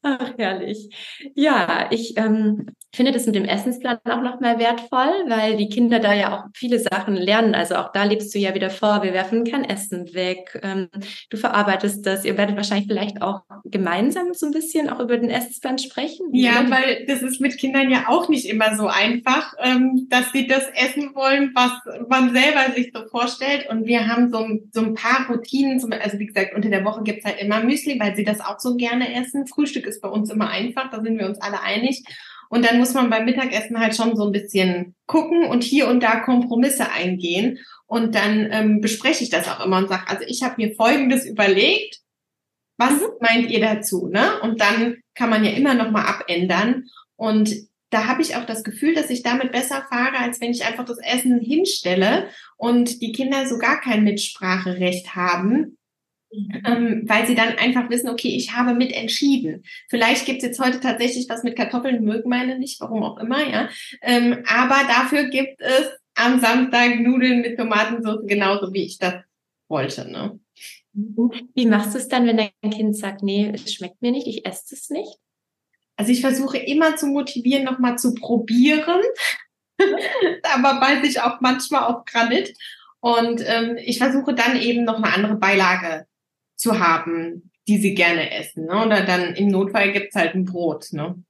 Speaker 1: Ach, herrlich. Ja, ich ähm, finde das mit dem Essensplan auch nochmal wertvoll, weil die Kinder da ja auch viele Sachen lernen. Also auch da lebst du ja wieder vor, wir werfen kein Essen weg. Ähm, du verarbeitest das. Ihr werdet wahrscheinlich vielleicht auch gemeinsam so ein bisschen auch über den Essensplan sprechen.
Speaker 2: Ja, weil das ist mit Kindern ja auch nicht immer so einfach, ähm, dass sie das essen wollen, was man selber sich so vorstellt. Und wir haben so, so ein paar Routinen. Also wie gesagt, unter der Woche gibt's halt immer Müsli, weil sie das auch so gerne essen. Frühstück ist bei uns immer einfach, da sind wir uns alle einig. Und dann muss man beim Mittagessen halt schon so ein bisschen gucken und hier und da Kompromisse eingehen. Und dann ähm, bespreche ich das auch immer und sage, also ich habe mir Folgendes überlegt. Was mhm. meint ihr dazu? Ne? Und dann kann man ja immer noch mal abändern. Und da habe ich auch das Gefühl, dass ich damit besser fahre, als wenn ich einfach das Essen hinstelle und die Kinder so gar kein Mitspracherecht haben, ähm, weil sie dann einfach wissen, okay, ich habe mit-entschieden. Vielleicht gibt's jetzt heute tatsächlich was mit Kartoffeln, mögen meine nicht, warum auch immer, ja. Ähm, aber dafür gibt es am Samstag Nudeln mit Tomatensauce, genauso wie ich das wollte. Ne?
Speaker 1: Wie machst du es dann, wenn dein Kind sagt, nee, es schmeckt mir nicht, ich esse es nicht?
Speaker 2: Also ich versuche immer zu motivieren, nochmal zu probieren. aber beiß ich auch manchmal auf Granit. Und ähm, ich versuche dann eben noch eine andere Beilage zu haben, die sie gerne essen. Ne? Oder dann im Notfall gibt's halt ein Brot. Ne?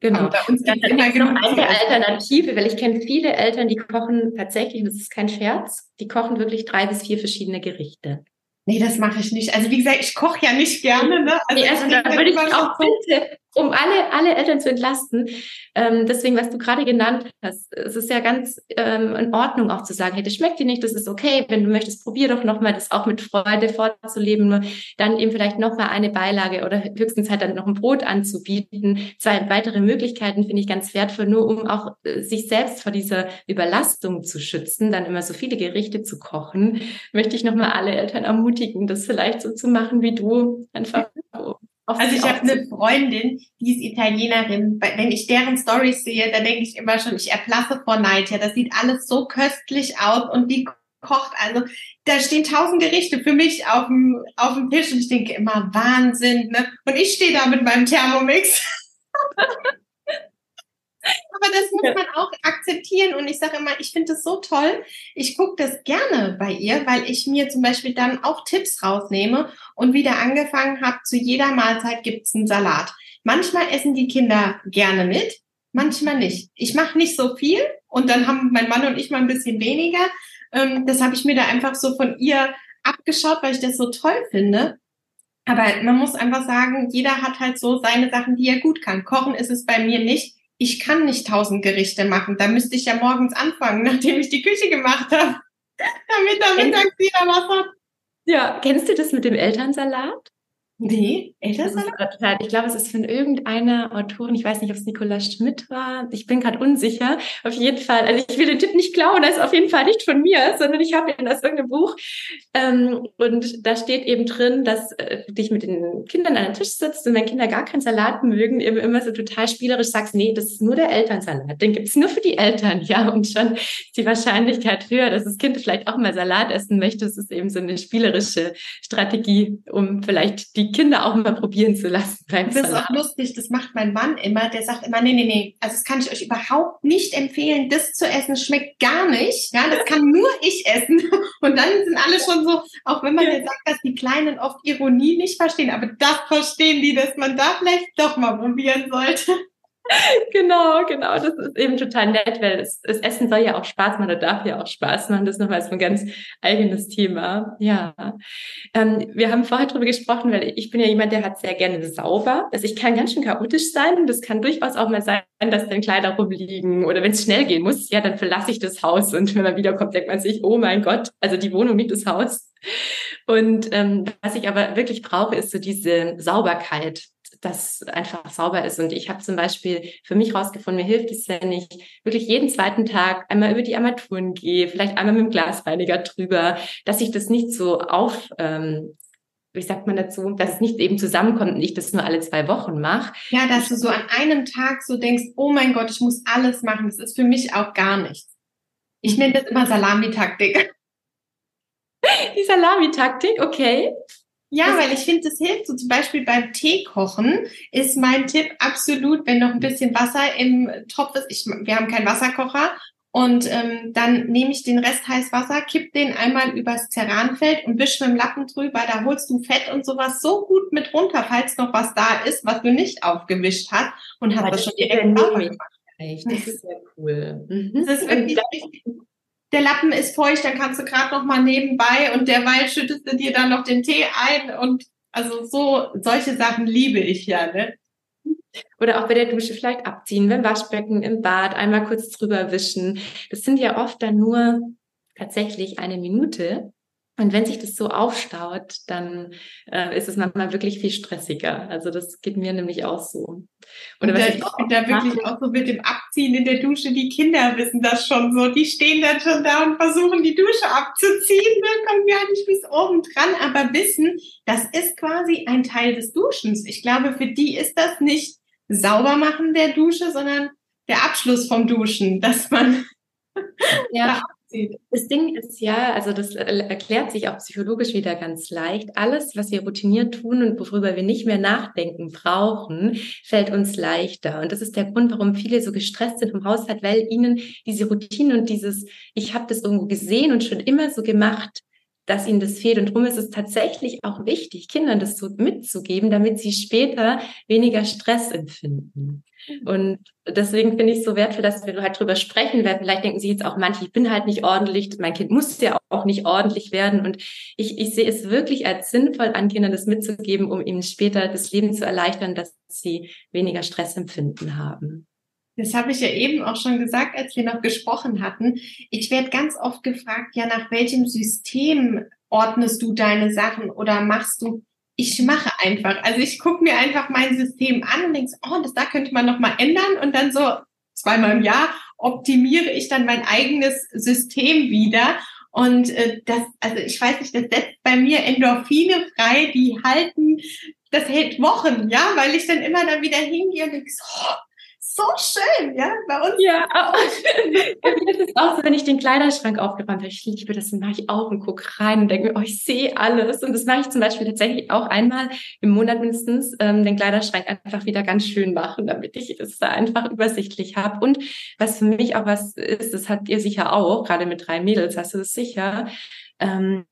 Speaker 1: Genau. Aber bei uns gibt es immer genug eine Alternative, weil ich kenne viele Eltern, die kochen tatsächlich, das ist kein Scherz, die kochen wirklich drei bis vier verschiedene Gerichte.
Speaker 2: Nee, das mache ich nicht. Also wie gesagt, ich koche ja nicht gerne. Ne? Also
Speaker 1: nee, also da würde ich auch bitte um alle, alle Eltern zu entlasten. Ähm, deswegen, was du gerade genannt hast, es ist ja ganz ähm, in Ordnung auch zu sagen, hey, das schmeckt dir nicht, das ist okay. Wenn du möchtest, probier doch nochmal, das auch mit Freude vorzuleben. Nur dann eben vielleicht nochmal eine Beilage oder höchstens halt dann noch ein Brot anzubieten. Zwei weitere Möglichkeiten finde ich ganz wertvoll, nur um auch äh, sich selbst vor dieser Überlastung zu schützen, dann immer so viele Gerichte zu kochen, möchte ich nochmal alle Eltern ermutigen, das vielleicht so zu machen wie du. Einfach
Speaker 2: also ich habe eine Freundin, die ist Italienerin. Wenn ich deren Stories sehe, dann denke ich immer schon, ich erblasse vor Neid. Ja, das sieht alles so köstlich aus und die kocht. Also da stehen tausend Gerichte für mich auf dem, auf dem Tisch und ich denke immer Wahnsinn. Ne? Und ich stehe da mit meinem Thermomix. Aber das muss man auch akzeptieren. Und ich sage immer, ich finde das so toll. Ich gucke das gerne bei ihr, weil ich mir zum Beispiel dann auch Tipps rausnehme und wieder angefangen habe, zu jeder Mahlzeit gibt's einen Salat. Manchmal essen die Kinder gerne mit, manchmal nicht. Ich mache nicht so viel und dann haben mein Mann und ich mal ein bisschen weniger. Ähm, das habe ich mir da einfach so von ihr abgeschaut, weil ich das so toll finde. Aber man muss einfach sagen, jeder hat halt so seine Sachen, die er gut kann. Kochen ist es bei mir nicht ich kann nicht tausend Gerichte machen. Da müsste ich ja morgens anfangen, nachdem ich die Küche gemacht habe, damit da mittags wieder was hat.
Speaker 1: Ja, kennst du das mit dem Elternsalat?
Speaker 2: Nee, Elternsalat?
Speaker 1: Ich glaube, es ist von irgendeiner Autorin, ich weiß nicht, ob es Nicola Schmidt war, ich bin gerade unsicher. Auf jeden Fall, also ich will den Tipp nicht klauen, das ist auf jeden Fall nicht von mir, sondern ich habe ihn aus irgendeinem Buch. Ähm, und da steht eben drin, dass äh, du dich mit den Kindern an den Tisch sitzt und wenn Kinder gar keinen Salat mögen, eben immer so total spielerisch sagst, nee, das ist nur der Elternsalat, den gibt es nur für die Eltern, ja. Und schon ist die Wahrscheinlichkeit höher, dass das Kind vielleicht auch mal Salat essen möchte. Es ist eben so eine spielerische Strategie, um vielleicht die die Kinder auch mal probieren zu lassen
Speaker 2: beim Das ist auch lustig, das macht mein Mann immer, der sagt immer, nee, nee, nee, also das kann ich euch überhaupt nicht empfehlen, das zu essen, schmeckt gar nicht, ja, das kann nur ich essen. Und dann sind alle schon so, auch wenn man ja sagt, dass die Kleinen oft Ironie nicht verstehen, aber das verstehen die, dass man da vielleicht doch mal probieren sollte.
Speaker 1: genau, genau. Das ist eben total nett, weil das, das, Essen soll ja auch Spaß machen, oder darf ja auch Spaß machen. Das ist nochmal so ein ganz eigenes Thema. Ja. Ähm, wir haben vorher drüber gesprochen, weil ich bin ja jemand, der hat sehr gerne sauber. Also ich kann ganz schön chaotisch sein und das kann durchaus auch mal sein, dass dann Kleider rumliegen oder wenn es schnell gehen muss, ja, dann verlasse ich das Haus und wenn man wiederkommt, denkt man sich, oh mein Gott, also die Wohnung nicht das Haus. Und ähm, was ich aber wirklich brauche, ist so diese Sauberkeit das einfach sauber ist. Und ich habe zum Beispiel für mich rausgefunden, mir hilft es, wenn ich wirklich jeden zweiten Tag einmal über die Armaturen gehe, vielleicht einmal mit dem Glasreiniger drüber, dass ich das nicht so auf, ähm, wie sagt man dazu, dass es nicht eben zusammenkommt und ich das nur alle zwei Wochen mache.
Speaker 2: Ja, dass du so an einem Tag so denkst, oh mein Gott, ich muss alles machen. Das ist für mich auch gar nichts. Ich nenne das immer Salamitaktik.
Speaker 1: Die Salamitaktik, okay.
Speaker 2: Ja, weil ich finde, das hilft. So zum Beispiel beim Tee kochen ist mein Tipp absolut, wenn noch ein bisschen Wasser im Topf ist. Ich, wir haben keinen Wasserkocher. Und ähm, dann nehme ich den Rest heiß Wasser, kipp den einmal übers Terranfeld und wisch mit dem Lappen drüber. Da holst du Fett und sowas so gut mit runter, falls noch was da ist, was du nicht aufgewischt hast und hast das schon direkt sauber gemacht.
Speaker 1: Echt, das ist sehr cool.
Speaker 2: Mhm. Das ist wirklich der Lappen ist feucht, dann kannst du gerade noch mal nebenbei und derweil schüttest du dir dann noch den Tee ein und also so solche Sachen liebe ich ja, ne?
Speaker 1: Oder auch bei der Dusche vielleicht abziehen, beim Waschbecken, im Bad, einmal kurz drüber wischen. Das sind ja oft dann nur tatsächlich eine Minute. Und wenn sich das so aufstaut, dann äh, ist es manchmal wirklich viel stressiger. Also das geht mir nämlich auch so.
Speaker 2: Oder was ich auch da wirklich auch so mit dem Abziehen in der Dusche, die Kinder wissen das schon so. Die stehen dann schon da und versuchen die Dusche abzuziehen. Dann kommen wir nicht bis oben dran, aber wissen, das ist quasi ein Teil des Duschens. Ich glaube, für die ist das nicht sauber machen der Dusche, sondern der Abschluss vom Duschen, dass man
Speaker 1: ja. Das Ding ist ja, also das erklärt sich auch psychologisch wieder ganz leicht. Alles, was wir routiniert tun und worüber wir nicht mehr nachdenken brauchen, fällt uns leichter. Und das ist der Grund, warum viele so gestresst sind im Haushalt, weil ihnen diese Routine und dieses, ich habe das irgendwo gesehen und schon immer so gemacht, dass ihnen das fehlt. Und darum ist es tatsächlich auch wichtig, Kindern das so mitzugeben, damit sie später weniger Stress empfinden. Und deswegen finde ich es so wertvoll, dass wir halt drüber sprechen, weil vielleicht denken sich jetzt auch manche, ich bin halt nicht ordentlich, mein Kind muss ja auch nicht ordentlich werden. Und ich, ich sehe es wirklich als sinnvoll an, Kindern das mitzugeben, um ihnen später das Leben zu erleichtern, dass sie weniger Stressempfinden haben.
Speaker 2: Das habe ich ja eben auch schon gesagt, als wir noch gesprochen hatten. Ich werde ganz oft gefragt, ja, nach welchem System ordnest du deine Sachen oder machst du? Ich mache einfach. Also ich gucke mir einfach mein System an und denke, oh, das da könnte man noch mal ändern und dann so zweimal im Jahr optimiere ich dann mein eigenes System wieder. Und äh, das, also ich weiß nicht, das setzt bei mir Endorphine frei, die halten, das hält Wochen, ja, weil ich dann immer dann wieder hingehe und denke, oh, so schön, ja, bei uns.
Speaker 1: Ja, das ist auch so, wenn ich den Kleiderschrank aufgeräumt habe. Ich liebe das, dann mache ich auch und gucke rein und denke mir, oh, ich sehe alles. Und das mache ich zum Beispiel tatsächlich auch einmal im Monat mindestens, ähm, den Kleiderschrank einfach wieder ganz schön machen, damit ich es da einfach übersichtlich habe. Und was für mich auch was ist, das habt ihr sicher auch, gerade mit drei Mädels hast du das sicher, ähm,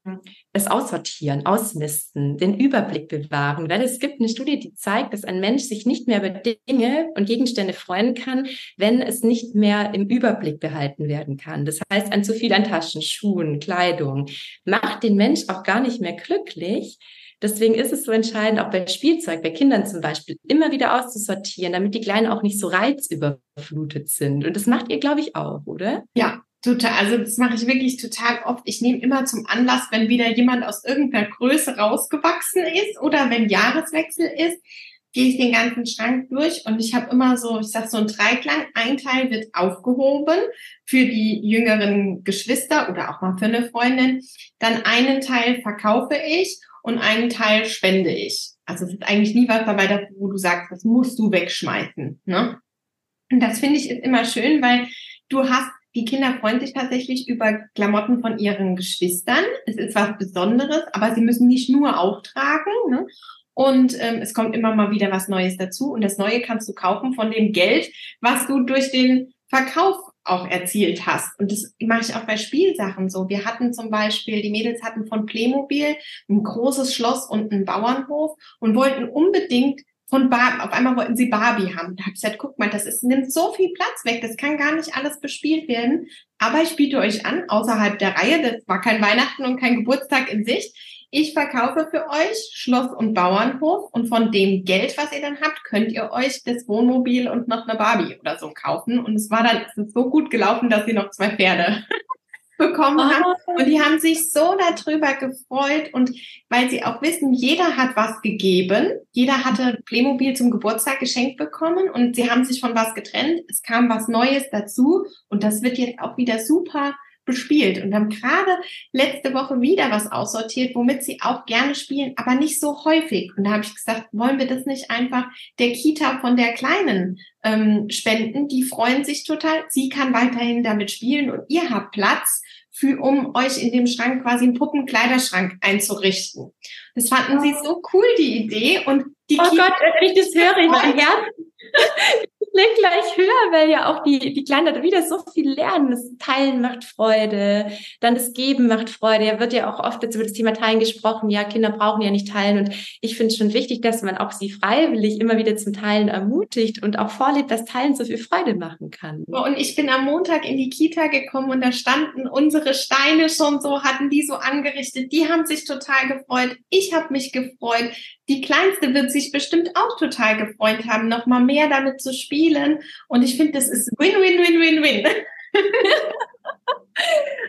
Speaker 1: es aussortieren, ausmisten, den Überblick bewahren, weil es gibt eine Studie, die zeigt, dass ein Mensch sich nicht mehr über Dinge und Gegenstände freuen kann, wenn es nicht mehr im Überblick behalten werden kann. Das heißt, ein zu viel an Taschen, Schuhen, Kleidung macht den Mensch auch gar nicht mehr glücklich. Deswegen ist es so entscheidend, auch bei Spielzeug, bei Kindern zum Beispiel, immer wieder auszusortieren, damit die Kleinen auch nicht so reizüberflutet sind. Und das macht ihr, glaube ich, auch, oder?
Speaker 2: Ja, Total, also das mache ich wirklich total oft. Ich nehme immer zum Anlass, wenn wieder jemand aus irgendeiner Größe rausgewachsen ist oder wenn Jahreswechsel ist, gehe ich den ganzen Schrank durch und ich habe immer so, ich sag so ein Dreiklang, ein Teil wird aufgehoben für die jüngeren Geschwister oder auch mal für eine Freundin, dann einen Teil verkaufe ich und einen Teil spende ich. Also es ist eigentlich nie was dabei, wo du sagst, das musst du wegschmeißen. Ne? Und das finde ich ist immer schön, weil du hast die Kinder freuen sich tatsächlich über Klamotten von ihren Geschwistern. Es ist was Besonderes, aber sie müssen nicht nur auftragen. Ne? Und ähm, es kommt immer mal wieder was Neues dazu. Und das Neue kannst du kaufen von dem Geld, was du durch den Verkauf auch erzielt hast. Und das mache ich auch bei Spielsachen so. Wir hatten zum Beispiel, die Mädels hatten von Playmobil ein großes Schloss und einen Bauernhof und wollten unbedingt von Barbie, auf einmal wollten sie Barbie haben. Da habe ich gesagt, guck mal, das ist, nimmt so viel Platz weg, das kann gar nicht alles bespielt werden. Aber ich biete euch an, außerhalb der Reihe, das war kein Weihnachten und kein Geburtstag in Sicht, ich verkaufe für euch Schloss und Bauernhof und von dem Geld, was ihr dann habt, könnt ihr euch das Wohnmobil und noch eine Barbie oder so kaufen. Und es war dann es ist so gut gelaufen, dass sie noch zwei Pferde bekommen oh. haben. Und die haben sich so darüber gefreut. Und weil sie auch wissen, jeder hat was gegeben. Jeder hatte Playmobil zum Geburtstag geschenkt bekommen und sie haben sich von was getrennt. Es kam was Neues dazu. Und das wird jetzt auch wieder super bespielt und haben gerade letzte Woche wieder was aussortiert, womit sie auch gerne spielen, aber nicht so häufig. Und da habe ich gesagt, wollen wir das nicht einfach der Kita von der Kleinen ähm, spenden? Die freuen sich total. Sie kann weiterhin damit spielen und ihr habt Platz für, um euch in dem Schrank quasi einen Puppenkleiderschrank einzurichten. Das fanden sie so cool, die Idee. Und die
Speaker 1: oh Kita Gott, wenn ich das höre, ich mein Herz Blick gleich höher, weil ja auch die, die Kleinen da wieder so viel lernen. Das Teilen macht Freude, dann das Geben macht Freude. Ja, wird ja auch oft jetzt über das Thema Teilen gesprochen. Ja, Kinder brauchen ja nicht teilen. Und ich finde es schon wichtig, dass man auch sie freiwillig immer wieder zum Teilen ermutigt und auch vorlebt, dass Teilen so viel Freude machen kann.
Speaker 2: Und ich bin am Montag in die Kita gekommen und da standen unsere Steine schon so, hatten die so angerichtet. Die haben sich total gefreut. Ich habe mich gefreut. Die Kleinste wird sich bestimmt auch total gefreut haben, noch mal mehr damit zu spielen. Und ich finde, das ist Win-Win-Win-Win-Win.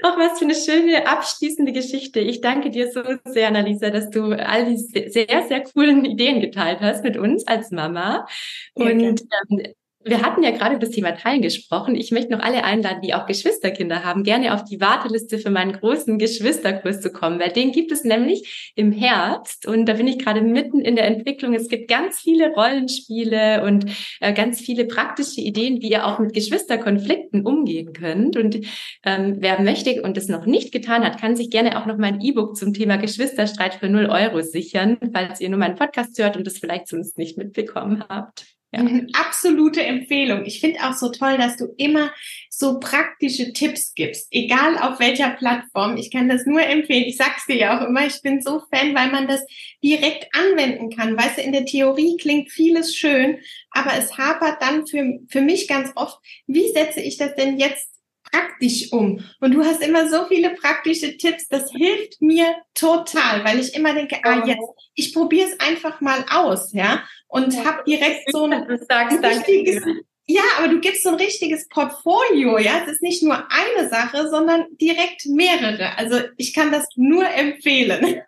Speaker 1: Ach, was für eine schöne abschließende Geschichte. Ich danke dir so sehr, Annalisa, dass du all die sehr, sehr coolen Ideen geteilt hast mit uns als Mama. Und ähm, wir hatten ja gerade über das Thema Teilen gesprochen. Ich möchte noch alle einladen, die auch Geschwisterkinder haben, gerne auf die Warteliste für meinen großen Geschwisterkurs zu kommen, weil den gibt es nämlich im Herbst und da bin ich gerade mitten in der Entwicklung. Es gibt ganz viele Rollenspiele und äh, ganz viele praktische Ideen, wie ihr auch mit Geschwisterkonflikten umgehen könnt. Und ähm, wer möchte und es noch nicht getan hat, kann sich gerne auch noch mein E-Book zum Thema Geschwisterstreit für 0 Euro sichern, falls ihr nur meinen Podcast hört und das vielleicht sonst nicht mitbekommen habt.
Speaker 2: Ja. Absolute Empfehlung. Ich finde auch so toll, dass du immer so praktische Tipps gibst, egal auf welcher Plattform. Ich kann das nur empfehlen. Ich sag's dir ja auch immer, ich bin so Fan, weil man das direkt anwenden kann. Weißt du, in der Theorie klingt vieles schön, aber es hapert dann für, für mich ganz oft, wie setze ich das denn jetzt praktisch um. Und du hast immer so viele praktische Tipps, das hilft mir total, weil ich immer denke, ah, jetzt, ich probiere es einfach mal aus, ja, und habe direkt so ein, ein richtiges, ja, aber du gibst so ein richtiges Portfolio, ja. Es ist nicht nur eine Sache, sondern direkt mehrere. Also ich kann das nur empfehlen.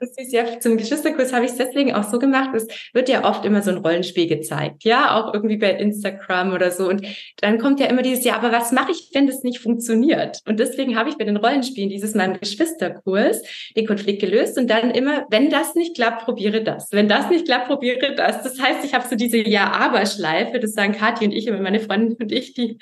Speaker 1: Das ist ja zum Geschwisterkurs habe ich es deswegen auch so gemacht. Es wird ja oft immer so ein Rollenspiel gezeigt, ja, auch irgendwie bei Instagram oder so. Und dann kommt ja immer dieses, ja, aber was mache ich, wenn das nicht funktioniert? Und deswegen habe ich bei den Rollenspielen dieses Mal im Geschwisterkurs den Konflikt gelöst und dann immer, wenn das nicht klappt, probiere das. Wenn das nicht klappt, probiere das. Das heißt, ich habe so diese Ja-Aber-Schleife, das sagen Kathi und ich, immer meine Freundin und ich, die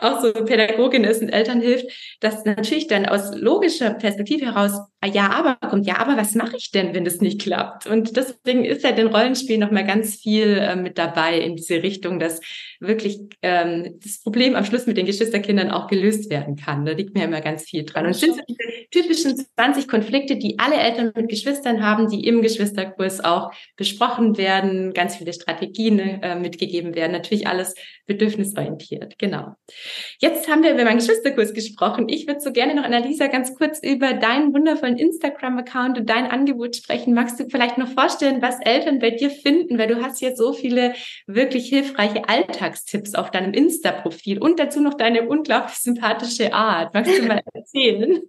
Speaker 1: auch so Pädagogin ist und Eltern hilft, dass natürlich dann aus logischer Perspektive heraus Ja, aber kommt, ja, aber was mache ich denn, wenn das nicht klappt? Und deswegen ist ja den Rollenspiel nochmal ganz viel äh, mit dabei in diese Richtung, dass wirklich ähm, das Problem am Schluss mit den Geschwisterkindern auch gelöst werden kann. Da liegt mir immer ganz viel dran. Und es sind so diese typischen 20 Konflikte, die alle Eltern mit Geschwistern haben, die im Geschwisterkurs auch besprochen werden, ganz viele Strategien äh, mitgegeben werden. Natürlich alles bedürfnisorientiert. Genau. Jetzt haben wir über meinen Geschwisterkurs gesprochen. Ich würde so gerne noch, Annalisa, ganz kurz über deinen wundervollen wundervollen Instagram-Account und dein Angebot sprechen, magst du vielleicht noch vorstellen, was Eltern bei dir finden, weil du hast ja so viele wirklich hilfreiche Alltagstipps auf deinem Insta-Profil und dazu noch deine unglaublich sympathische Art. Magst du mal erzählen?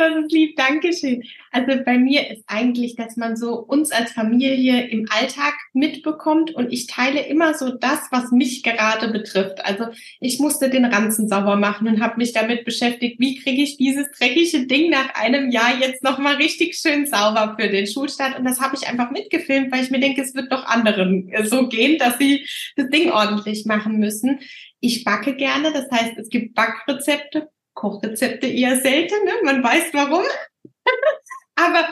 Speaker 2: Das ist lieb, Dankeschön. Also bei mir ist eigentlich, dass man so uns als Familie im Alltag mitbekommt und ich teile immer so das, was mich gerade betrifft. Also ich musste den Ranzen sauber machen und habe mich damit beschäftigt, wie kriege ich dieses dreckige Ding nach einem Jahr jetzt nochmal richtig schön sauber für den Schulstart. Und das habe ich einfach mitgefilmt, weil ich mir denke, es wird doch anderen so gehen, dass sie das Ding ordentlich machen müssen. Ich backe gerne, das heißt, es gibt Backrezepte Kochrezepte eher selten, ne? man weiß warum. Aber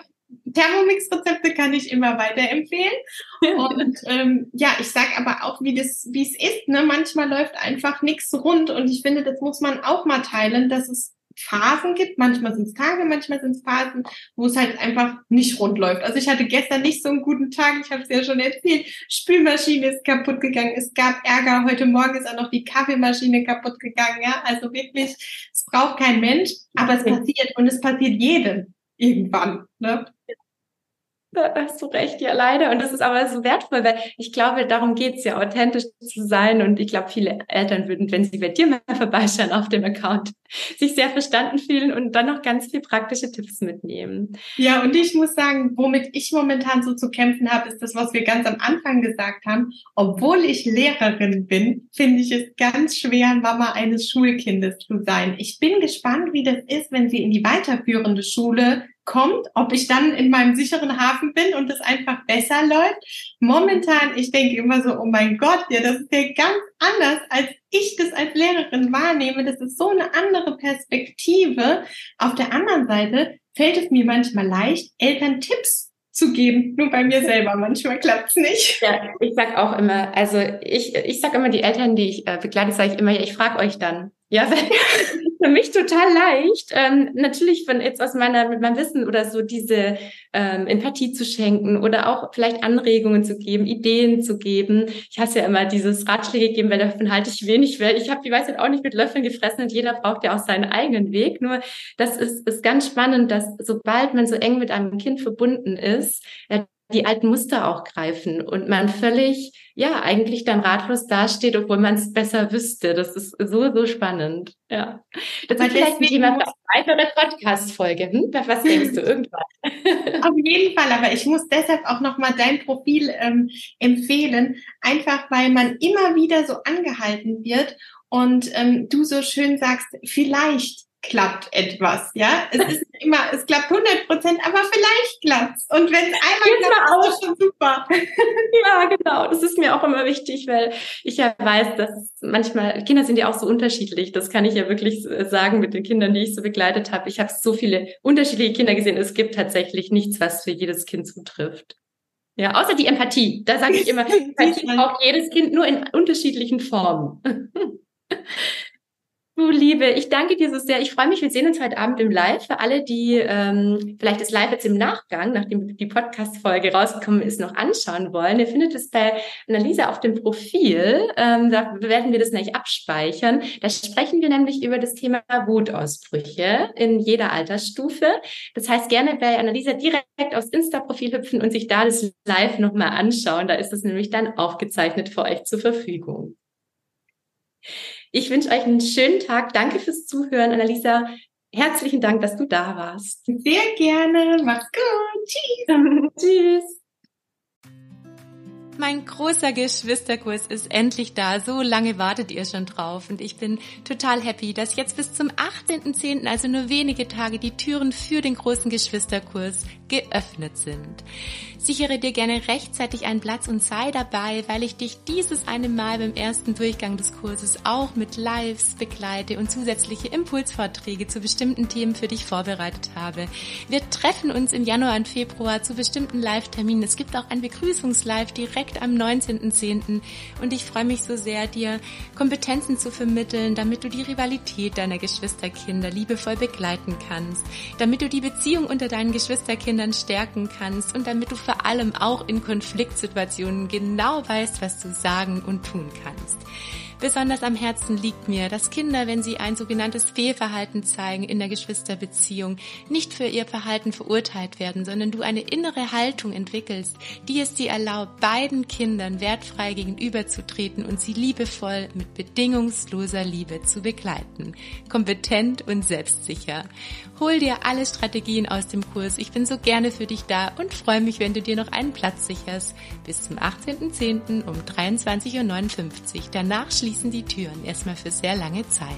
Speaker 2: Thermomix-Rezepte kann ich immer weiterempfehlen. Und ähm, ja, ich sage aber auch, wie das, wie es ist. Ne? Manchmal läuft einfach nichts rund und ich finde, das muss man auch mal teilen, dass es Phasen gibt. Manchmal sind es Tage, manchmal sind es Phasen, wo es halt einfach nicht rund läuft. Also ich hatte gestern nicht so einen guten Tag, ich habe es ja schon erzählt. Spülmaschine ist kaputt gegangen, es gab Ärger. Heute Morgen ist auch noch die Kaffeemaschine kaputt gegangen. Ja, also wirklich, braucht kein Mensch, aber es passiert und es passiert jedem irgendwann. Ne?
Speaker 1: Da hast du recht, ja leider. Und das ist aber so wertvoll, weil ich glaube, darum geht's ja, authentisch zu sein. Und ich glaube, viele Eltern würden, wenn sie bei dir mal vorbeischauen auf dem Account, sich sehr verstanden fühlen und dann noch ganz viel praktische Tipps mitnehmen.
Speaker 2: Ja, und ich muss sagen, womit ich momentan so zu kämpfen habe, ist das, was wir ganz am Anfang gesagt haben. Obwohl ich Lehrerin bin, finde ich es ganz schwer, Mama eines Schulkindes zu sein. Ich bin gespannt, wie das ist, wenn sie in die weiterführende Schule kommt, ob ich dann in meinem sicheren Hafen bin und es einfach besser läuft. Momentan, ich denke immer so, oh mein Gott, ja, das ist ja ganz anders, als ich das als Lehrerin wahrnehme. Das ist so eine andere Perspektive. Auf der anderen Seite fällt es mir manchmal leicht, Eltern Tipps zu geben. Nur bei mir selber. Manchmal klappt's nicht.
Speaker 1: Ja, ich sag auch immer, also ich, ich sag immer die Eltern, die ich äh, begleite, sage ich immer, ich frage euch dann. Ja, für mich total leicht. Ähm, natürlich von jetzt aus meiner, mit meinem Wissen oder so diese ähm, Empathie zu schenken oder auch vielleicht Anregungen zu geben, Ideen zu geben. Ich hasse ja immer dieses Ratschläge geben, weil davon halte ich wenig, weil ich habe die Weisheit auch nicht mit Löffeln gefressen und jeder braucht ja auch seinen eigenen Weg. Nur das ist, ist ganz spannend, dass sobald man so eng mit einem Kind verbunden ist, die alten Muster auch greifen und man völlig, ja, eigentlich dann ratlos dasteht, obwohl man es besser wüsste. Das ist so, so spannend. Ja. Das ist vielleicht ein Thema für eine weitere Podcast-Folge. Hm? Was denkst du irgendwann?
Speaker 2: Auf jeden Fall, aber ich muss deshalb auch nochmal dein Profil ähm, empfehlen, einfach weil man immer wieder so angehalten wird und ähm, du so schön sagst, vielleicht klappt etwas, ja. Es ist immer, es klappt 100 Prozent, aber vielleicht klappt's. Und wenn es einmal klappt, ist es schon super.
Speaker 1: ja, genau. Das ist mir auch immer wichtig, weil ich ja weiß, dass manchmal, Kinder sind ja auch so unterschiedlich. Das kann ich ja wirklich sagen mit den Kindern, die ich so begleitet habe. Ich habe so viele unterschiedliche Kinder gesehen. Es gibt tatsächlich nichts, was für jedes Kind zutrifft. Ja, außer die Empathie. Da sage ich immer, Empathie braucht jedes Kind nur in unterschiedlichen Formen. Du Liebe, ich danke dir so sehr. Ich freue mich, wir sehen uns heute Abend im Live. Für alle, die ähm, vielleicht das Live jetzt im Nachgang, nachdem die Podcast-Folge rausgekommen ist, noch anschauen wollen. Ihr findet es bei Annalisa auf dem Profil. Ähm, da werden wir das nämlich abspeichern. Da sprechen wir nämlich über das Thema Wutausbrüche in jeder Altersstufe. Das heißt, gerne bei Annalisa direkt aufs Insta-Profil hüpfen und sich da das Live nochmal anschauen. Da ist es nämlich dann aufgezeichnet für euch zur Verfügung. Ich wünsche euch einen schönen Tag. Danke fürs Zuhören, Annalisa. Herzlichen Dank, dass du da warst.
Speaker 2: Sehr gerne. Mach's gut.
Speaker 1: Tschüss. Tschüss.
Speaker 3: Mein großer Geschwisterkurs ist endlich da. So lange wartet ihr schon drauf. Und ich bin total happy, dass jetzt bis zum 18.10., also nur wenige Tage, die Türen für den großen Geschwisterkurs geöffnet sind. Sichere dir gerne rechtzeitig einen Platz und sei dabei, weil ich dich dieses eine Mal beim ersten Durchgang des Kurses auch mit Lives begleite und zusätzliche Impulsvorträge zu bestimmten Themen für dich vorbereitet habe. Wir treffen uns im Januar und Februar zu bestimmten Live-Terminen. Es gibt auch ein Begrüßungslive direkt am 19.10. und ich freue mich so sehr, dir Kompetenzen zu vermitteln, damit du die Rivalität deiner Geschwisterkinder liebevoll begleiten kannst, damit du die Beziehung unter deinen Geschwisterkindern stärken kannst und damit du vor allem auch in Konfliktsituationen genau weißt, was du sagen und tun kannst.
Speaker 1: Besonders am Herzen liegt mir, dass Kinder, wenn sie ein sogenanntes Fehlverhalten zeigen in der Geschwisterbeziehung, nicht für ihr Verhalten verurteilt werden, sondern du eine innere Haltung entwickelst, die es dir erlaubt, beiden Kindern wertfrei gegenüberzutreten und sie liebevoll mit bedingungsloser Liebe zu begleiten. Kompetent und selbstsicher. Hol dir alle Strategien aus dem Kurs. Ich bin so gerne für dich da und freue mich, wenn du dir noch einen Platz sicherst. Bis zum 18.10. um 23.59 Uhr. Danach schließen die Türen erstmal für sehr lange Zeit.